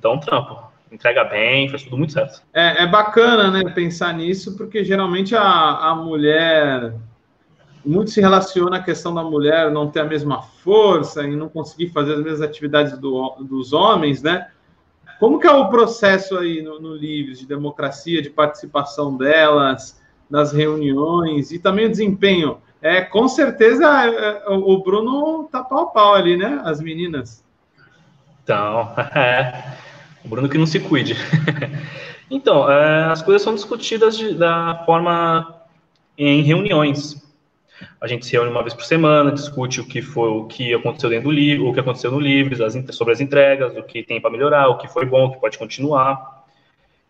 dão um trampo. Entrega bem, faz tudo muito certo. É, é bacana, né, pensar nisso, porque geralmente a, a mulher muito se relaciona à questão da mulher não ter a mesma força e não conseguir fazer as mesmas atividades do, dos homens, né? Como que é o processo aí no, no Livres de democracia, de participação delas, das reuniões e também o desempenho? É, com certeza é, o Bruno tá pau a pau ali, né? As meninas. Então, [laughs] é. O Bruno que não se cuide. [laughs] então, é, as coisas são discutidas de, da forma em reuniões. A gente se reúne uma vez por semana, discute o que foi, o que aconteceu dentro do livro, o que aconteceu no livro, as, sobre as entregas, o que tem para melhorar, o que foi bom, o que pode continuar.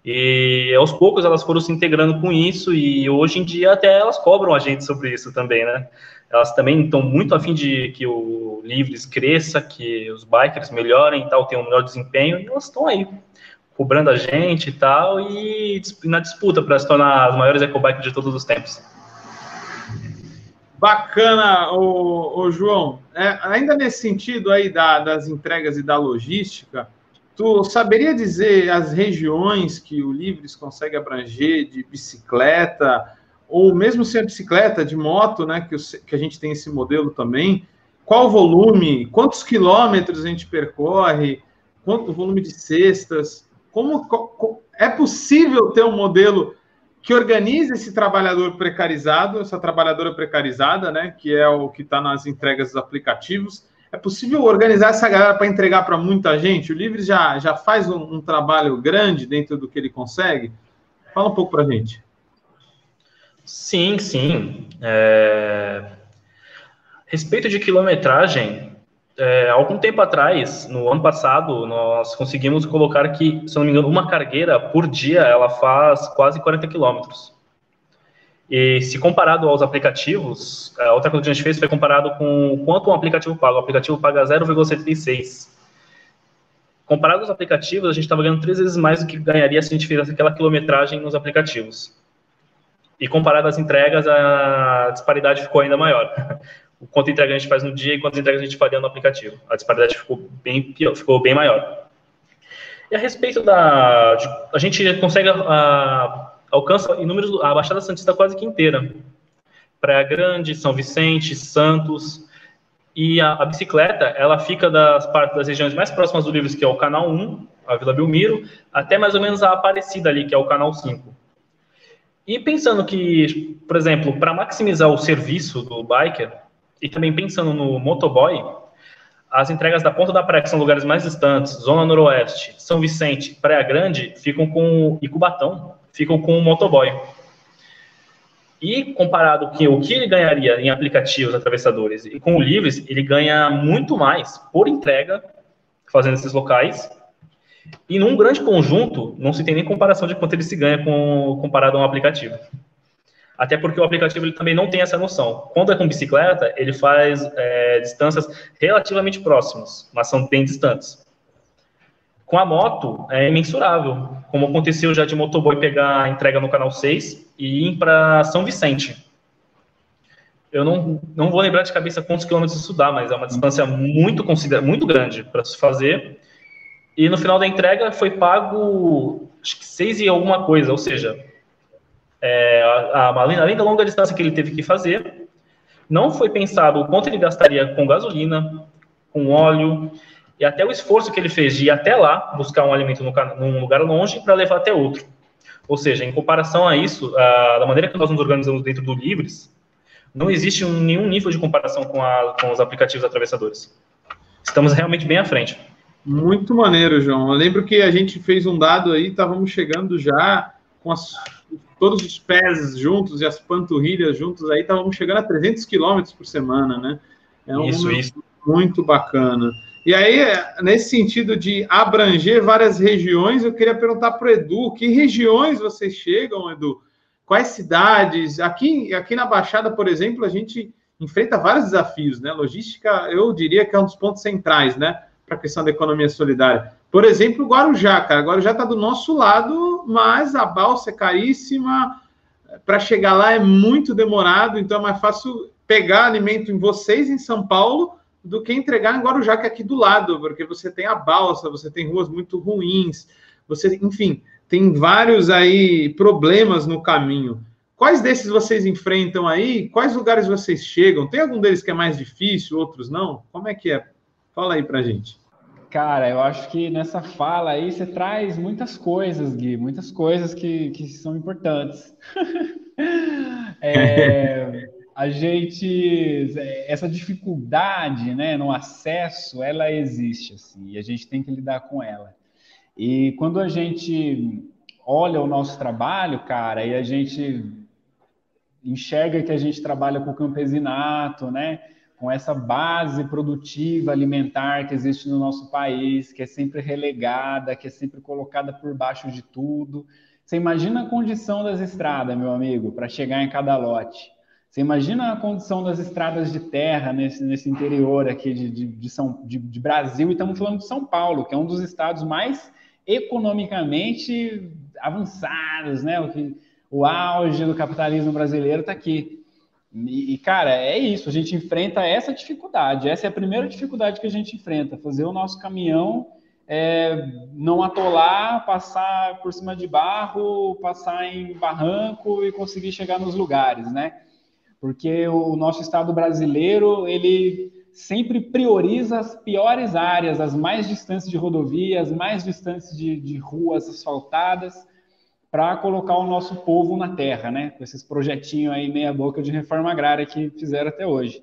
E aos poucos elas foram se integrando com isso e hoje em dia até elas cobram a gente sobre isso também, né? Elas também estão muito afim de que o Livres cresça, que os bikers melhorem e tal, tenham um melhor desempenho, e elas estão aí cobrando a gente e tal, e na disputa para se tornar as maiores ecobikes de todos os tempos. Bacana, o, João. É, ainda nesse sentido aí da, das entregas e da logística, tu saberia dizer as regiões que o Livres consegue abranger de bicicleta, ou mesmo sem a bicicleta, de moto, né? Que, que a gente tem esse modelo também. Qual o volume? Quantos quilômetros a gente percorre? Quanto o volume de cestas? Como é possível ter um modelo que organiza esse trabalhador precarizado, essa trabalhadora precarizada, né, que é o que está nas entregas dos aplicativos. É possível organizar essa galera para entregar para muita gente? O Livre já, já faz um, um, trabalho grande dentro do que ele consegue? Fala um pouco para a gente. Sim, sim. É... Respeito de quilometragem, é, algum tempo atrás, no ano passado, nós conseguimos colocar que, se não me engano, uma cargueira por dia ela faz quase 40 quilômetros. E se comparado aos aplicativos, a outra coisa que a gente fez foi comparado com quanto um aplicativo paga. O aplicativo paga 0,76. Comparado aos aplicativos, a gente estava ganhando três vezes mais do que ganharia se a gente fizesse aquela quilometragem nos aplicativos. E comparado às entregas, a disparidade ficou ainda maior [laughs] o quanto entrega a gente faz no dia e quantas entregas a gente faria no aplicativo. A disparidade ficou bem, ficou bem maior. E a respeito da. A gente consegue. A, alcança inúmeros. A Baixada Santista quase que inteira. Praia Grande, São Vicente, Santos. E a, a bicicleta, ela fica das partes das regiões mais próximas do Livros, que é o Canal 1, a Vila Belmiro, até mais ou menos a Aparecida ali, que é o Canal 5. E pensando que, por exemplo, para maximizar o serviço do biker, e também pensando no motoboy, as entregas da Ponta da Praia, que são lugares mais distantes, Zona Noroeste, São Vicente, Praia Grande, ficam com e Cubatão, ficam com o motoboy. E comparado com o que ele ganharia em aplicativos atravessadores e com o Livres, ele ganha muito mais por entrega fazendo esses locais. E num grande conjunto, não se tem nem comparação de quanto ele se ganha com, comparado a um aplicativo. Até porque o aplicativo ele também não tem essa noção. Quando é com bicicleta, ele faz é, distâncias relativamente próximas, mas são bem distantes. Com a moto, é imensurável, como aconteceu já de motoboy pegar a entrega no canal 6 e ir para São Vicente. Eu não, não vou lembrar de cabeça quantos quilômetros isso dá, mas é uma distância muito, muito grande para se fazer. E no final da entrega foi pago, acho que 6 e alguma coisa, ou seja, é, a, a, além da longa distância que ele teve que fazer, não foi pensado o quanto ele gastaria com gasolina, com óleo, e até o esforço que ele fez de ir até lá, buscar um alimento no, num lugar longe, para levar até outro. Ou seja, em comparação a isso, a, da maneira que nós nos organizamos dentro do Livres, não existe um, nenhum nível de comparação com, a, com os aplicativos atravessadores. Estamos realmente bem à frente. Muito maneiro, João. Eu lembro que a gente fez um dado aí, estávamos chegando já com as todos os pés juntos e as panturrilhas juntos, aí estávamos chegando a 300 quilômetros por semana, né? É um isso, isso. muito bacana. E aí, nesse sentido de abranger várias regiões, eu queria perguntar para o Edu, que regiões vocês chegam, Edu? Quais cidades? Aqui, aqui na Baixada, por exemplo, a gente enfrenta vários desafios, né? Logística, eu diria que é um dos pontos centrais, né? Para a questão da economia solidária. Por exemplo, Guarujá, cara. Guarujá está do nosso lado, mas a balsa é caríssima. Para chegar lá é muito demorado, então é mais fácil pegar alimento em vocês em São Paulo do que entregar em Guarujá, que é aqui do lado, porque você tem a balsa, você tem ruas muito ruins, você, enfim, tem vários aí problemas no caminho. Quais desses vocês enfrentam aí? Quais lugares vocês chegam? Tem algum deles que é mais difícil, outros não? Como é que é? Fala aí pra gente. Cara, eu acho que nessa fala aí você traz muitas coisas, Gui, muitas coisas que, que são importantes. [laughs] é, [laughs] a gente, essa dificuldade né, no acesso, ela existe, assim, e a gente tem que lidar com ela. E quando a gente olha o nosso trabalho, cara, e a gente enxerga que a gente trabalha com o campesinato, né? com essa base produtiva alimentar que existe no nosso país, que é sempre relegada, que é sempre colocada por baixo de tudo. Você imagina a condição das estradas, meu amigo, para chegar em cada lote. Você imagina a condição das estradas de terra nesse, nesse interior aqui de, de, de São, de, de Brasil, e estamos falando de São Paulo, que é um dos estados mais economicamente avançados, né? O, o auge do capitalismo brasileiro está aqui. E, cara, é isso, a gente enfrenta essa dificuldade. Essa é a primeira dificuldade que a gente enfrenta: fazer o nosso caminhão é, não atolar, passar por cima de barro, passar em barranco e conseguir chegar nos lugares, né? Porque o nosso estado brasileiro, ele sempre prioriza as piores áreas, as mais distantes de rodovias, mais distantes de, de ruas asfaltadas para colocar o nosso povo na terra, né? Com esses projetinhos aí meia boca de reforma agrária que fizeram até hoje.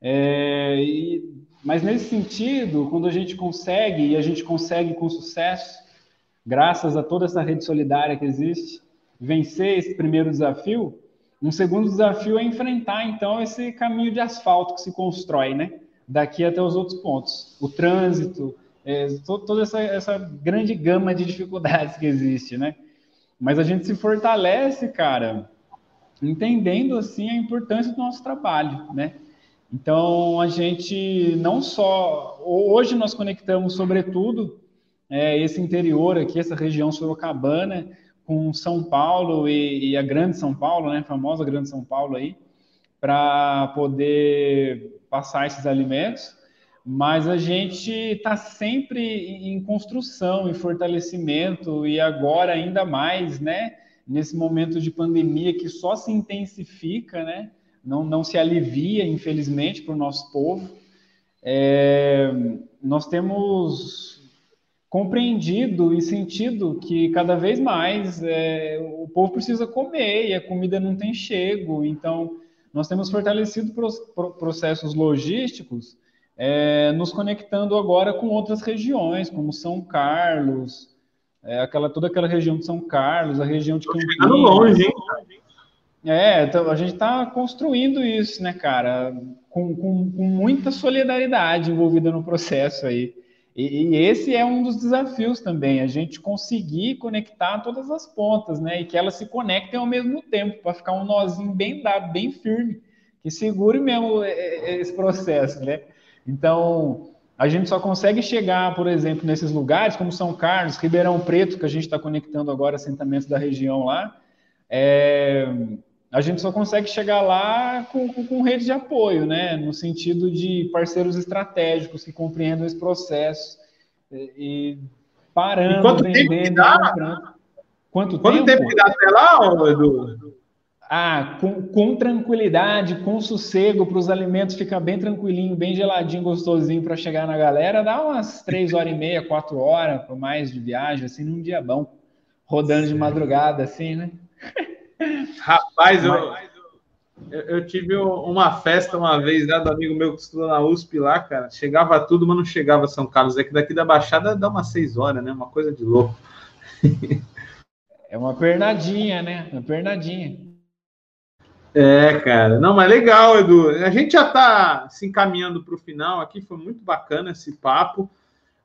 É, e, mas nesse sentido, quando a gente consegue, e a gente consegue com sucesso, graças a toda essa rede solidária que existe, vencer esse primeiro desafio, um segundo desafio é enfrentar, então, esse caminho de asfalto que se constrói, né? Daqui até os outros pontos. O trânsito, é, toda essa, essa grande gama de dificuldades que existe, né? Mas a gente se fortalece, cara, entendendo assim a importância do nosso trabalho, né? Então a gente não só hoje nós conectamos sobretudo é, esse interior aqui, essa região sorocabana com São Paulo e, e a Grande São Paulo, né? A famosa Grande São Paulo aí, para poder passar esses alimentos mas a gente está sempre em construção, em fortalecimento e agora ainda mais, né? Nesse momento de pandemia que só se intensifica, né? Não, não se alivia, infelizmente, para o nosso povo. É, nós temos compreendido e sentido que cada vez mais é, o povo precisa comer e a comida não tem chego. Então, nós temos fortalecido processos logísticos é, nos conectando agora com outras regiões, como São Carlos, é, aquela, toda aquela região de São Carlos, a região de Campinas. Chegando longe, hein? É, então, a gente está construindo isso, né, cara, com, com, com, muita solidariedade envolvida no processo aí. E, e, esse é um dos desafios também, a gente conseguir conectar todas as pontas, né, e que elas se conectem ao mesmo tempo, para ficar um nozinho bem dado, bem firme, que segure mesmo é, é, esse processo, né. Então, a gente só consegue chegar, por exemplo, nesses lugares como São Carlos, Ribeirão Preto, que a gente está conectando agora assentamentos da região lá, é, a gente só consegue chegar lá com, com, com, rede de apoio, né? No sentido de parceiros estratégicos que compreendam esse processo e, e parando, e quanto vendendo, tempo que dá? Quanto, quanto tempo? tempo que dá até lá, Edu? Ah, com, com tranquilidade, com sossego, para os alimentos ficar bem tranquilinho, bem geladinho, gostosinho para chegar na galera, dá umas três horas e meia, quatro horas por mais de viagem, assim, num dia bom, rodando de madrugada, assim, né? Rapaz, eu, eu, eu, tive uma festa uma vez né, do amigo meu que estudou na USP lá, cara. Chegava tudo, mas não chegava São Carlos. É que daqui da Baixada dá umas seis horas, né? Uma coisa de louco. [laughs] É uma pernadinha, né? Uma pernadinha. É, cara. Não, mas legal, Edu. A gente já está se encaminhando para o final aqui, foi muito bacana esse papo,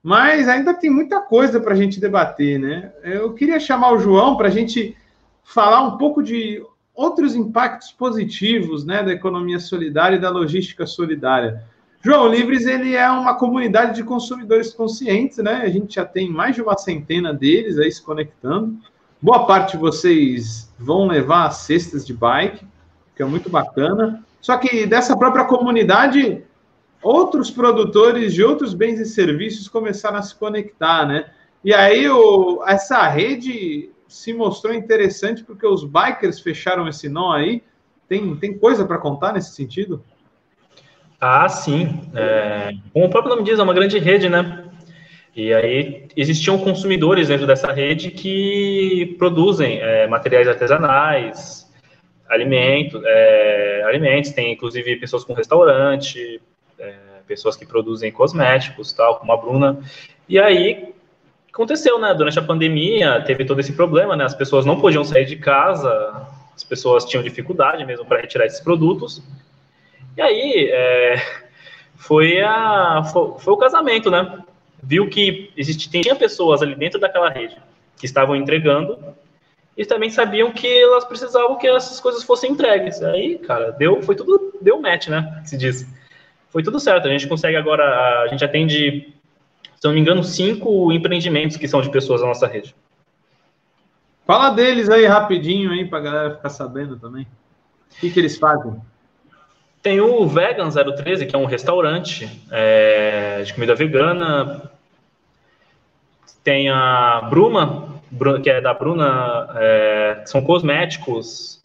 mas ainda tem muita coisa para a gente debater, né? Eu queria chamar o João para a gente falar um pouco de outros impactos positivos né, da economia solidária e da logística solidária. João Livres ele é uma comunidade de consumidores conscientes, né? A gente já tem mais de uma centena deles aí se conectando. Boa parte de vocês vão levar cestas de bike que é muito bacana. Só que dessa própria comunidade, outros produtores de outros bens e serviços começaram a se conectar, né? E aí o, essa rede se mostrou interessante porque os bikers fecharam esse nó aí. Tem, tem coisa para contar nesse sentido? Ah, sim. É, como o próprio nome diz, é uma grande rede, né? E aí existiam consumidores dentro dessa rede que produzem é, materiais artesanais, alimentos, é, alimentos, tem inclusive pessoas com restaurante, é, pessoas que produzem cosméticos, tal, como a Bruna. E aí aconteceu, né? Durante a pandemia teve todo esse problema, né? As pessoas não podiam sair de casa, as pessoas tinham dificuldade mesmo para retirar esses produtos. E aí é, foi, a, foi, foi, o casamento, né? Viu que existe, tinha pessoas ali dentro daquela rede que estavam entregando e também sabiam que elas precisavam que essas coisas fossem entregues. Aí, cara, deu, foi tudo, deu match, né? Se diz. Foi tudo certo. A gente consegue agora, a gente atende se não me engano, cinco empreendimentos que são de pessoas da nossa rede. Fala deles aí rapidinho aí para a galera ficar sabendo também. O que, que eles fazem? Tem o Vegan 013, que é um restaurante é, de comida vegana. Tem a Bruma, que é da Bruna, é, que são cosméticos.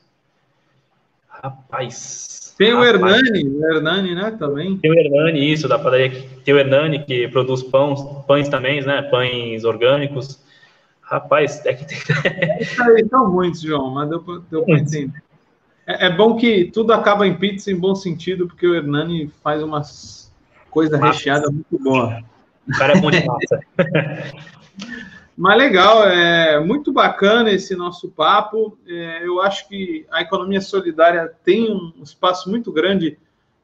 Rapaz, tem o Hernani, o Hernani, né, também. Tem o Hernani, isso, da padaria. Tem o Hernani, que produz pães, pães também, né, pães orgânicos. Rapaz, é que tem... são muitos, João, mas deu, deu para entender. É, é, bom que tudo acaba em pizza em bom sentido, porque o Hernani faz umas coisas recheadas muito boas. O cara é bom de massa. [laughs] Mas legal, é muito bacana esse nosso papo. É, eu acho que a economia solidária tem um espaço muito grande,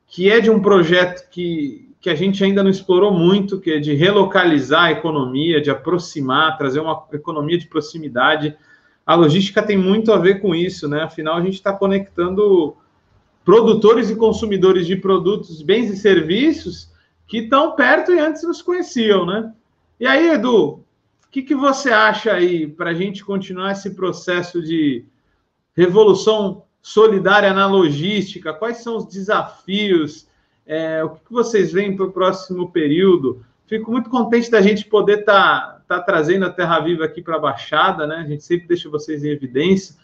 que é de um projeto que, que a gente ainda não explorou muito, que é de relocalizar a economia, de aproximar, trazer uma economia de proximidade. A logística tem muito a ver com isso, né? Afinal, a gente está conectando produtores e consumidores de produtos, bens e serviços que estão perto e antes nos conheciam, né? E aí, Edu, o que, que você acha aí para a gente continuar esse processo de revolução solidária na logística? Quais são os desafios? É, o que, que vocês veem para o próximo período? Fico muito contente da gente poder estar tá, tá trazendo a Terra Viva aqui para a Baixada, né? A gente sempre deixa vocês em evidência.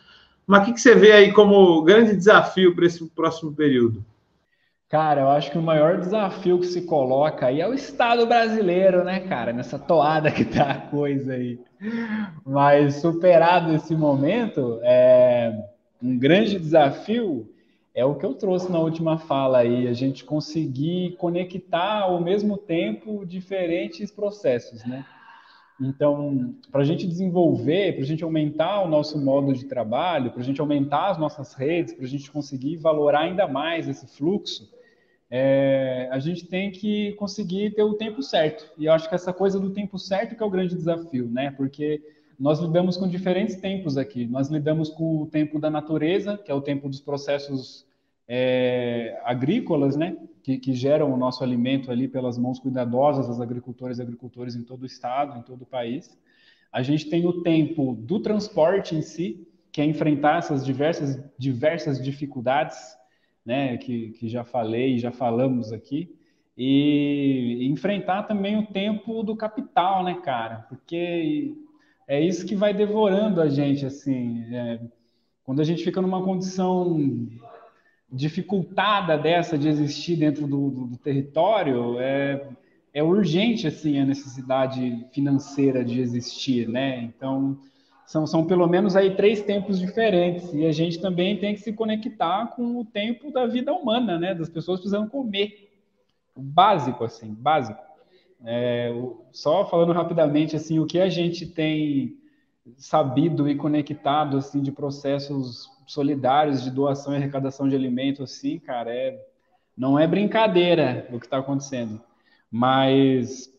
Mas o que, que você vê aí como grande desafio para esse próximo período? Cara, eu acho que o maior desafio que se coloca aí é o Estado brasileiro, né, cara? Nessa toada que tá a coisa aí. Mas superado esse momento, é um grande desafio é o que eu trouxe na última fala aí, a gente conseguir conectar ao mesmo tempo diferentes processos, né? Então, para a gente desenvolver, para a gente aumentar o nosso modo de trabalho, para a gente aumentar as nossas redes, para a gente conseguir valorar ainda mais esse fluxo, é, a gente tem que conseguir ter o tempo certo. E eu acho que essa coisa do tempo certo que é o grande desafio, né? Porque nós lidamos com diferentes tempos aqui. Nós lidamos com o tempo da natureza, que é o tempo dos processos é, agrícolas, né? Que, que, geram o nosso alimento ali pelas mãos cuidadosas das agricultoras e agricultores em todo o estado, em todo o país. A gente tem o tempo do transporte em si, que é enfrentar essas diversas, diversas dificuldades né, que, que já falei, já falamos aqui, e enfrentar também o tempo do capital, né, cara? Porque é isso que vai devorando a gente, assim. É, quando a gente fica numa condição dificultada dessa de existir dentro do, do, do território, é, é urgente, assim, a necessidade financeira de existir, né? Então, são, são pelo menos aí três tempos diferentes e a gente também tem que se conectar com o tempo da vida humana, né? Das pessoas precisando comer, básico assim, básico. É, só falando rapidamente assim, o que a gente tem sabido e conectado assim de processos solidários de doação e arrecadação de alimentos assim, cara, é não é brincadeira o que está acontecendo, mas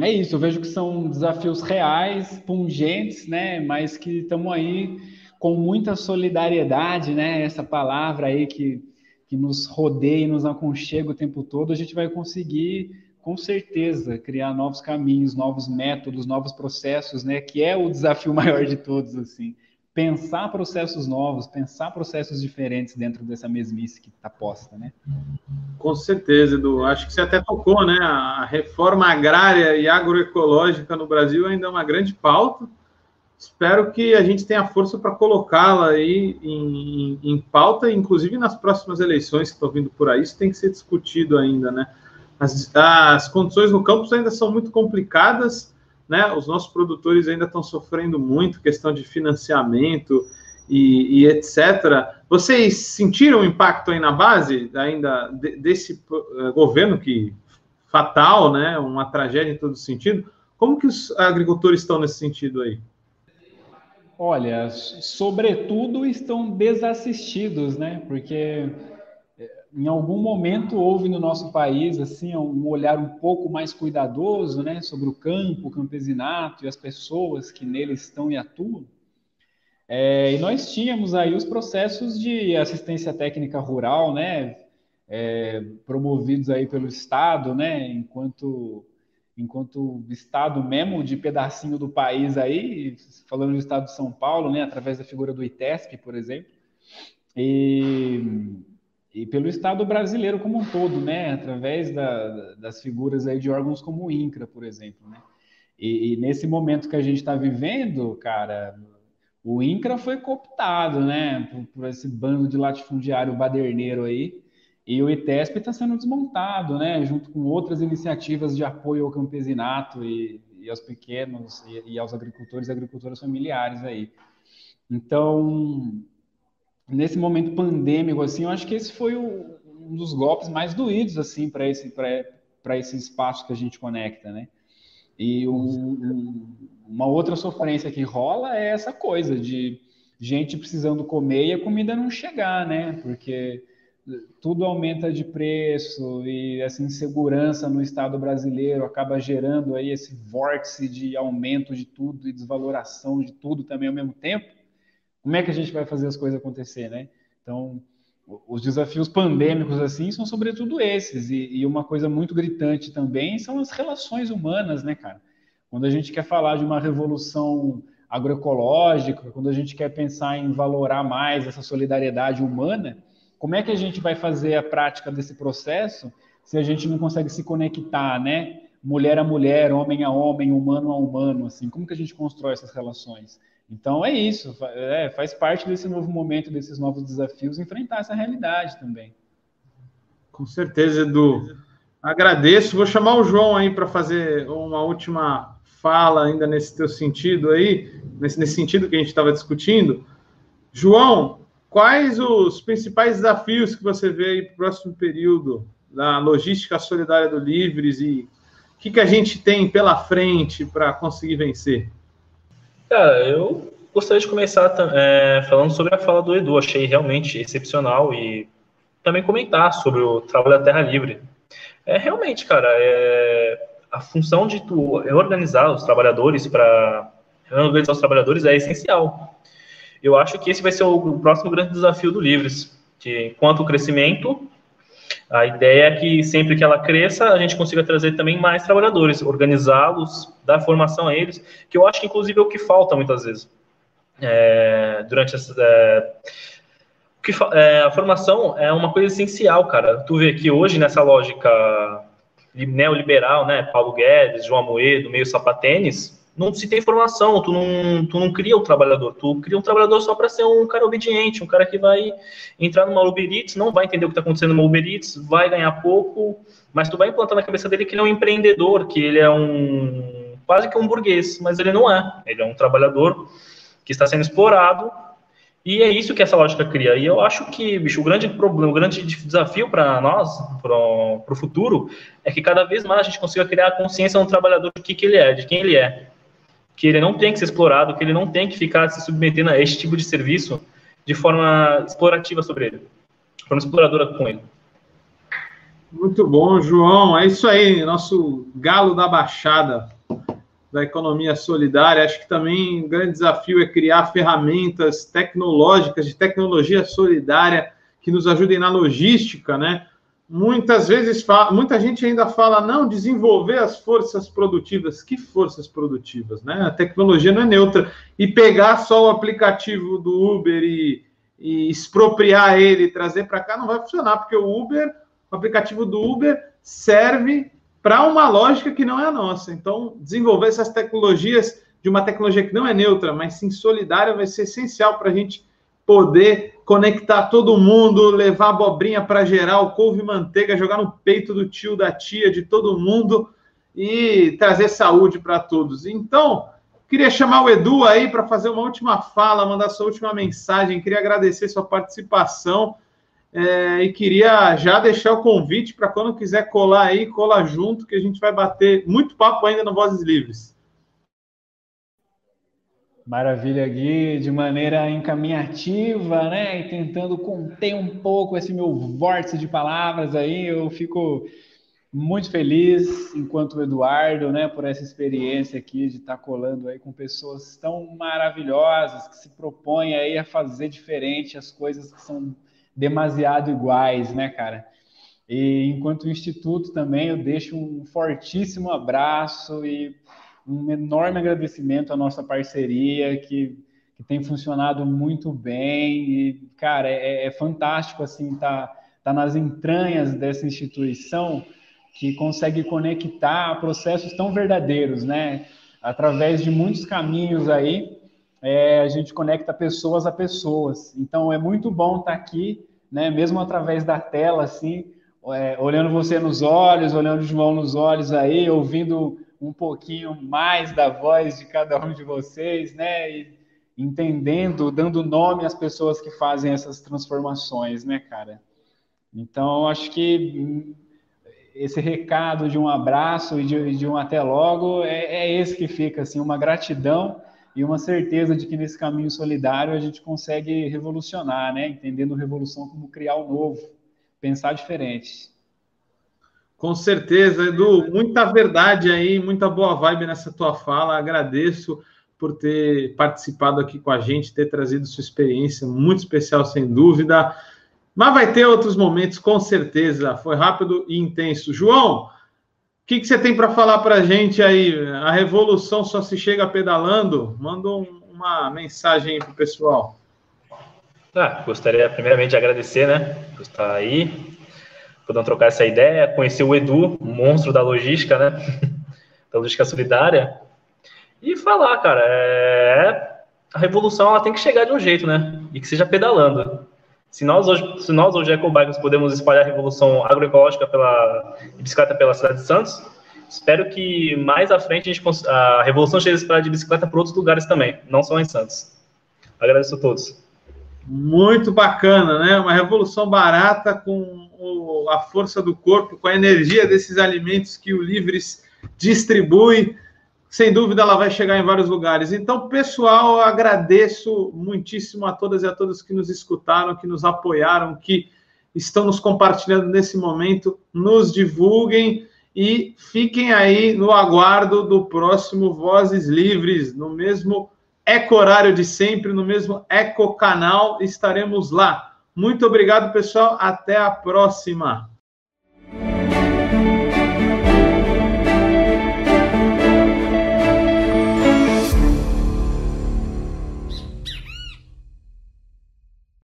é isso, eu vejo que são desafios reais, pungentes, né? Mas que estamos aí com muita solidariedade, né? Essa palavra aí que, que nos rodeia e nos aconchega o tempo todo, a gente vai conseguir, com certeza, criar novos caminhos, novos métodos, novos processos, né? Que é o desafio [laughs] maior de todos, assim pensar processos novos, pensar processos diferentes dentro dessa mesmice que está posta, né? Com certeza, Edu. Acho que você até tocou, né? A reforma agrária e agroecológica no Brasil ainda é uma grande pauta. Espero que a gente tenha força para colocá-la aí em, em, pauta, inclusive nas próximas eleições que estão vindo por aí. Isso tem que ser discutido ainda, né? as, as condições no campus ainda são muito complicadas, né? Os nossos produtores ainda estão sofrendo muito, questão de financiamento e, e etc. Vocês sentiram o impacto aí na base ainda de, desse uh, governo que fatal, né? Uma tragédia em todo sentido. Como que os agricultores estão nesse sentido aí? Olha, sobretudo estão desassistidos, né? Porque em algum momento houve no nosso país assim um olhar um pouco mais cuidadoso, né, sobre o campo, o campesinato e as pessoas que nele estão e atuam. É, e nós tínhamos aí os processos de assistência técnica rural, né, é, promovidos aí pelo Estado, né, enquanto enquanto Estado mesmo de pedacinho do país aí, falando do Estado de São Paulo, né, através da figura do ITESP, por exemplo. E e pelo Estado brasileiro como um todo, né, através da, das figuras aí de órgãos como o INCRA, por exemplo, né. E, e nesse momento que a gente está vivendo, cara, o INCRA foi cooptado, né, por, por, esse bando de latifundiário baderneiro aí, e o ITESP está sendo desmontado, né, junto com outras iniciativas de apoio ao campesinato e, e aos pequenos e, e aos agricultores e agricultoras familiares aí. Então, nesse momento pandêmico, assim, eu acho que esse foi o, um dos golpes mais doídos, assim, para esse, para esse espaço que a gente conecta, né? E um, um, uma outra sofrência que rola é essa coisa de gente precisando comer e a comida não chegar, né? Porque tudo aumenta de preço e essa insegurança no Estado brasileiro acaba gerando aí esse vórtice de aumento de tudo e desvaloração de tudo também ao mesmo tempo como é que a gente vai fazer as coisas acontecer, né? Então, os desafios pandêmicos assim são sobretudo esses e, e, uma coisa muito gritante também são as relações humanas, né, cara? Quando a gente quer falar de uma revolução agroecológica, quando a gente quer pensar em valorar mais essa solidariedade humana, como é que a gente vai fazer a prática desse processo se a gente não consegue se conectar, né? Mulher a mulher, homem a homem, humano a humano, assim, como que a gente constrói essas relações? Então é isso, é, faz parte desse novo momento, desses novos desafios, enfrentar essa realidade também. Com certeza, Edu. Agradeço. Vou chamar o João aí para fazer uma última fala ainda nesse teu sentido aí, nesse, nesse sentido que a gente estava discutindo. João, quais os principais desafios que você vê aí para o próximo período da logística solidária do Livres e o que, que a gente tem pela frente para conseguir vencer? Cara, eu gostaria de começar é, falando sobre a fala do Edu. Achei realmente excepcional e também comentar sobre o trabalho da Terra Livre. É realmente, cara, é, a função de tu reorganizar os trabalhadores para reorganizar os trabalhadores é essencial. Eu acho que esse vai ser o próximo grande desafio do Livres, que enquanto o crescimento a ideia é que sempre que ela cresça, a gente consiga trazer também mais trabalhadores, organizá-los, dar formação a eles, que eu acho que inclusive é o que falta muitas vezes. É, durante essa. É, que, é, a formação é uma coisa essencial, cara. Tu vê que hoje, nessa lógica neoliberal, né, Paulo Guedes, João Amoedo, meio sapatênis, não se tem formação, tu não, tu não cria o um trabalhador, tu cria um trabalhador só para ser um cara obediente, um cara que vai entrar numa Uber Eats, não vai entender o que está acontecendo numa Uber Eats, vai ganhar pouco, mas tu vai implantar na cabeça dele que ele é um empreendedor, que ele é um quase que um burguês, mas ele não é, ele é um trabalhador que está sendo explorado, e é isso que essa lógica cria. E eu acho que, bicho, o grande problema, o grande desafio para nós, para o futuro, é que cada vez mais a gente consiga criar a consciência do trabalhador de que, que ele é, de quem ele é que ele não tem que ser explorado, que ele não tem que ficar se submetendo a este tipo de serviço de forma explorativa sobre ele, de forma exploradora com ele. Muito bom, João. É isso aí, nosso galo da baixada da economia solidária. Acho que também um grande desafio é criar ferramentas tecnológicas de tecnologia solidária que nos ajudem na logística, né? Muitas vezes muita gente ainda fala não desenvolver as forças produtivas. Que forças produtivas né? A tecnologia não é neutra. E pegar só o aplicativo do Uber e, e expropriar ele trazer para cá não vai funcionar porque o Uber o aplicativo do Uber serve para uma lógica que não é a nossa. Então desenvolver essas tecnologias de uma tecnologia que não é neutra mas sim solidária vai ser essencial para a gente poder conectar todo mundo, levar abobrinha para geral, couve manteiga, jogar no peito do tio, da tia, de todo mundo e trazer saúde para todos. Então, queria chamar o Edu aí para fazer uma última fala, mandar sua última mensagem. Queria agradecer sua participação é, e queria já deixar o convite para quando quiser colar aí, colar junto, que a gente vai bater muito papo ainda no Vozes Livres. Maravilha, Gui, de maneira encaminhativa, né? E tentando conter um pouco esse meu vórtice de palavras aí, eu fico muito feliz, enquanto Eduardo, né, por essa experiência aqui de estar colando aí com pessoas tão maravilhosas que se propõem aí a fazer diferente as coisas que são demasiado iguais, né, cara? E enquanto instituto também, eu deixo um fortíssimo abraço e um enorme agradecimento à nossa parceria, que, que tem funcionado muito bem. E, cara, é, é fantástico, assim, tá, tá nas entranhas dessa instituição que consegue conectar processos tão verdadeiros, né? Através de muitos caminhos aí, é, a gente conecta pessoas a pessoas. Então, é muito bom estar tá aqui, né? Mesmo através da tela, assim, é, olhando você nos olhos, olhando o João nos olhos aí, ouvindo um pouquinho mais da voz de cada um de vocês, né? E entendendo, dando nome às pessoas que fazem essas transformações, né, cara? Então, acho que esse recado de um abraço e de, de um até logo é, é, esse que fica, assim, uma gratidão e uma certeza de que nesse caminho solidário a gente consegue revolucionar, né? Entendendo revolução como criar o novo, pensar diferente. Com certeza, Edu, muita verdade aí, muita boa vibe nessa tua fala. Agradeço por ter participado aqui com a gente, ter trazido sua experiência, muito especial, sem dúvida. Mas vai ter outros momentos, com certeza. Foi rápido e intenso. João, o que, que você tem para falar para a gente aí? A revolução só se chega pedalando? Manda um, uma mensagem para o pessoal. Ah, gostaria primeiramente de agradecer, né, por estar aí, podendo trocar essa ideia, conhecer o Edu, monstro da logística, né? [laughs] da logística solidária. E falar, cara, é... a revolução ela tem que chegar de um jeito, né? E que seja pedalando. Se nós hoje, se nós hoje ecobikers podemos espalhar a revolução agroecológica pela bicicleta pela cidade de Santos, espero que mais à frente a, gente, a revolução de bicicleta para outros lugares também, não só em Santos. Agradeço a todos. Muito bacana, né? Uma revolução barata com a força do corpo, com a energia desses alimentos que o Livres distribui. Sem dúvida, ela vai chegar em vários lugares. Então, pessoal, agradeço muitíssimo a todas e a todos que nos escutaram, que nos apoiaram, que estão nos compartilhando nesse momento. Nos divulguem e fiquem aí no aguardo do próximo Vozes Livres, no mesmo eco horário de sempre, no mesmo eco canal, estaremos lá. Muito obrigado, pessoal. Até a próxima.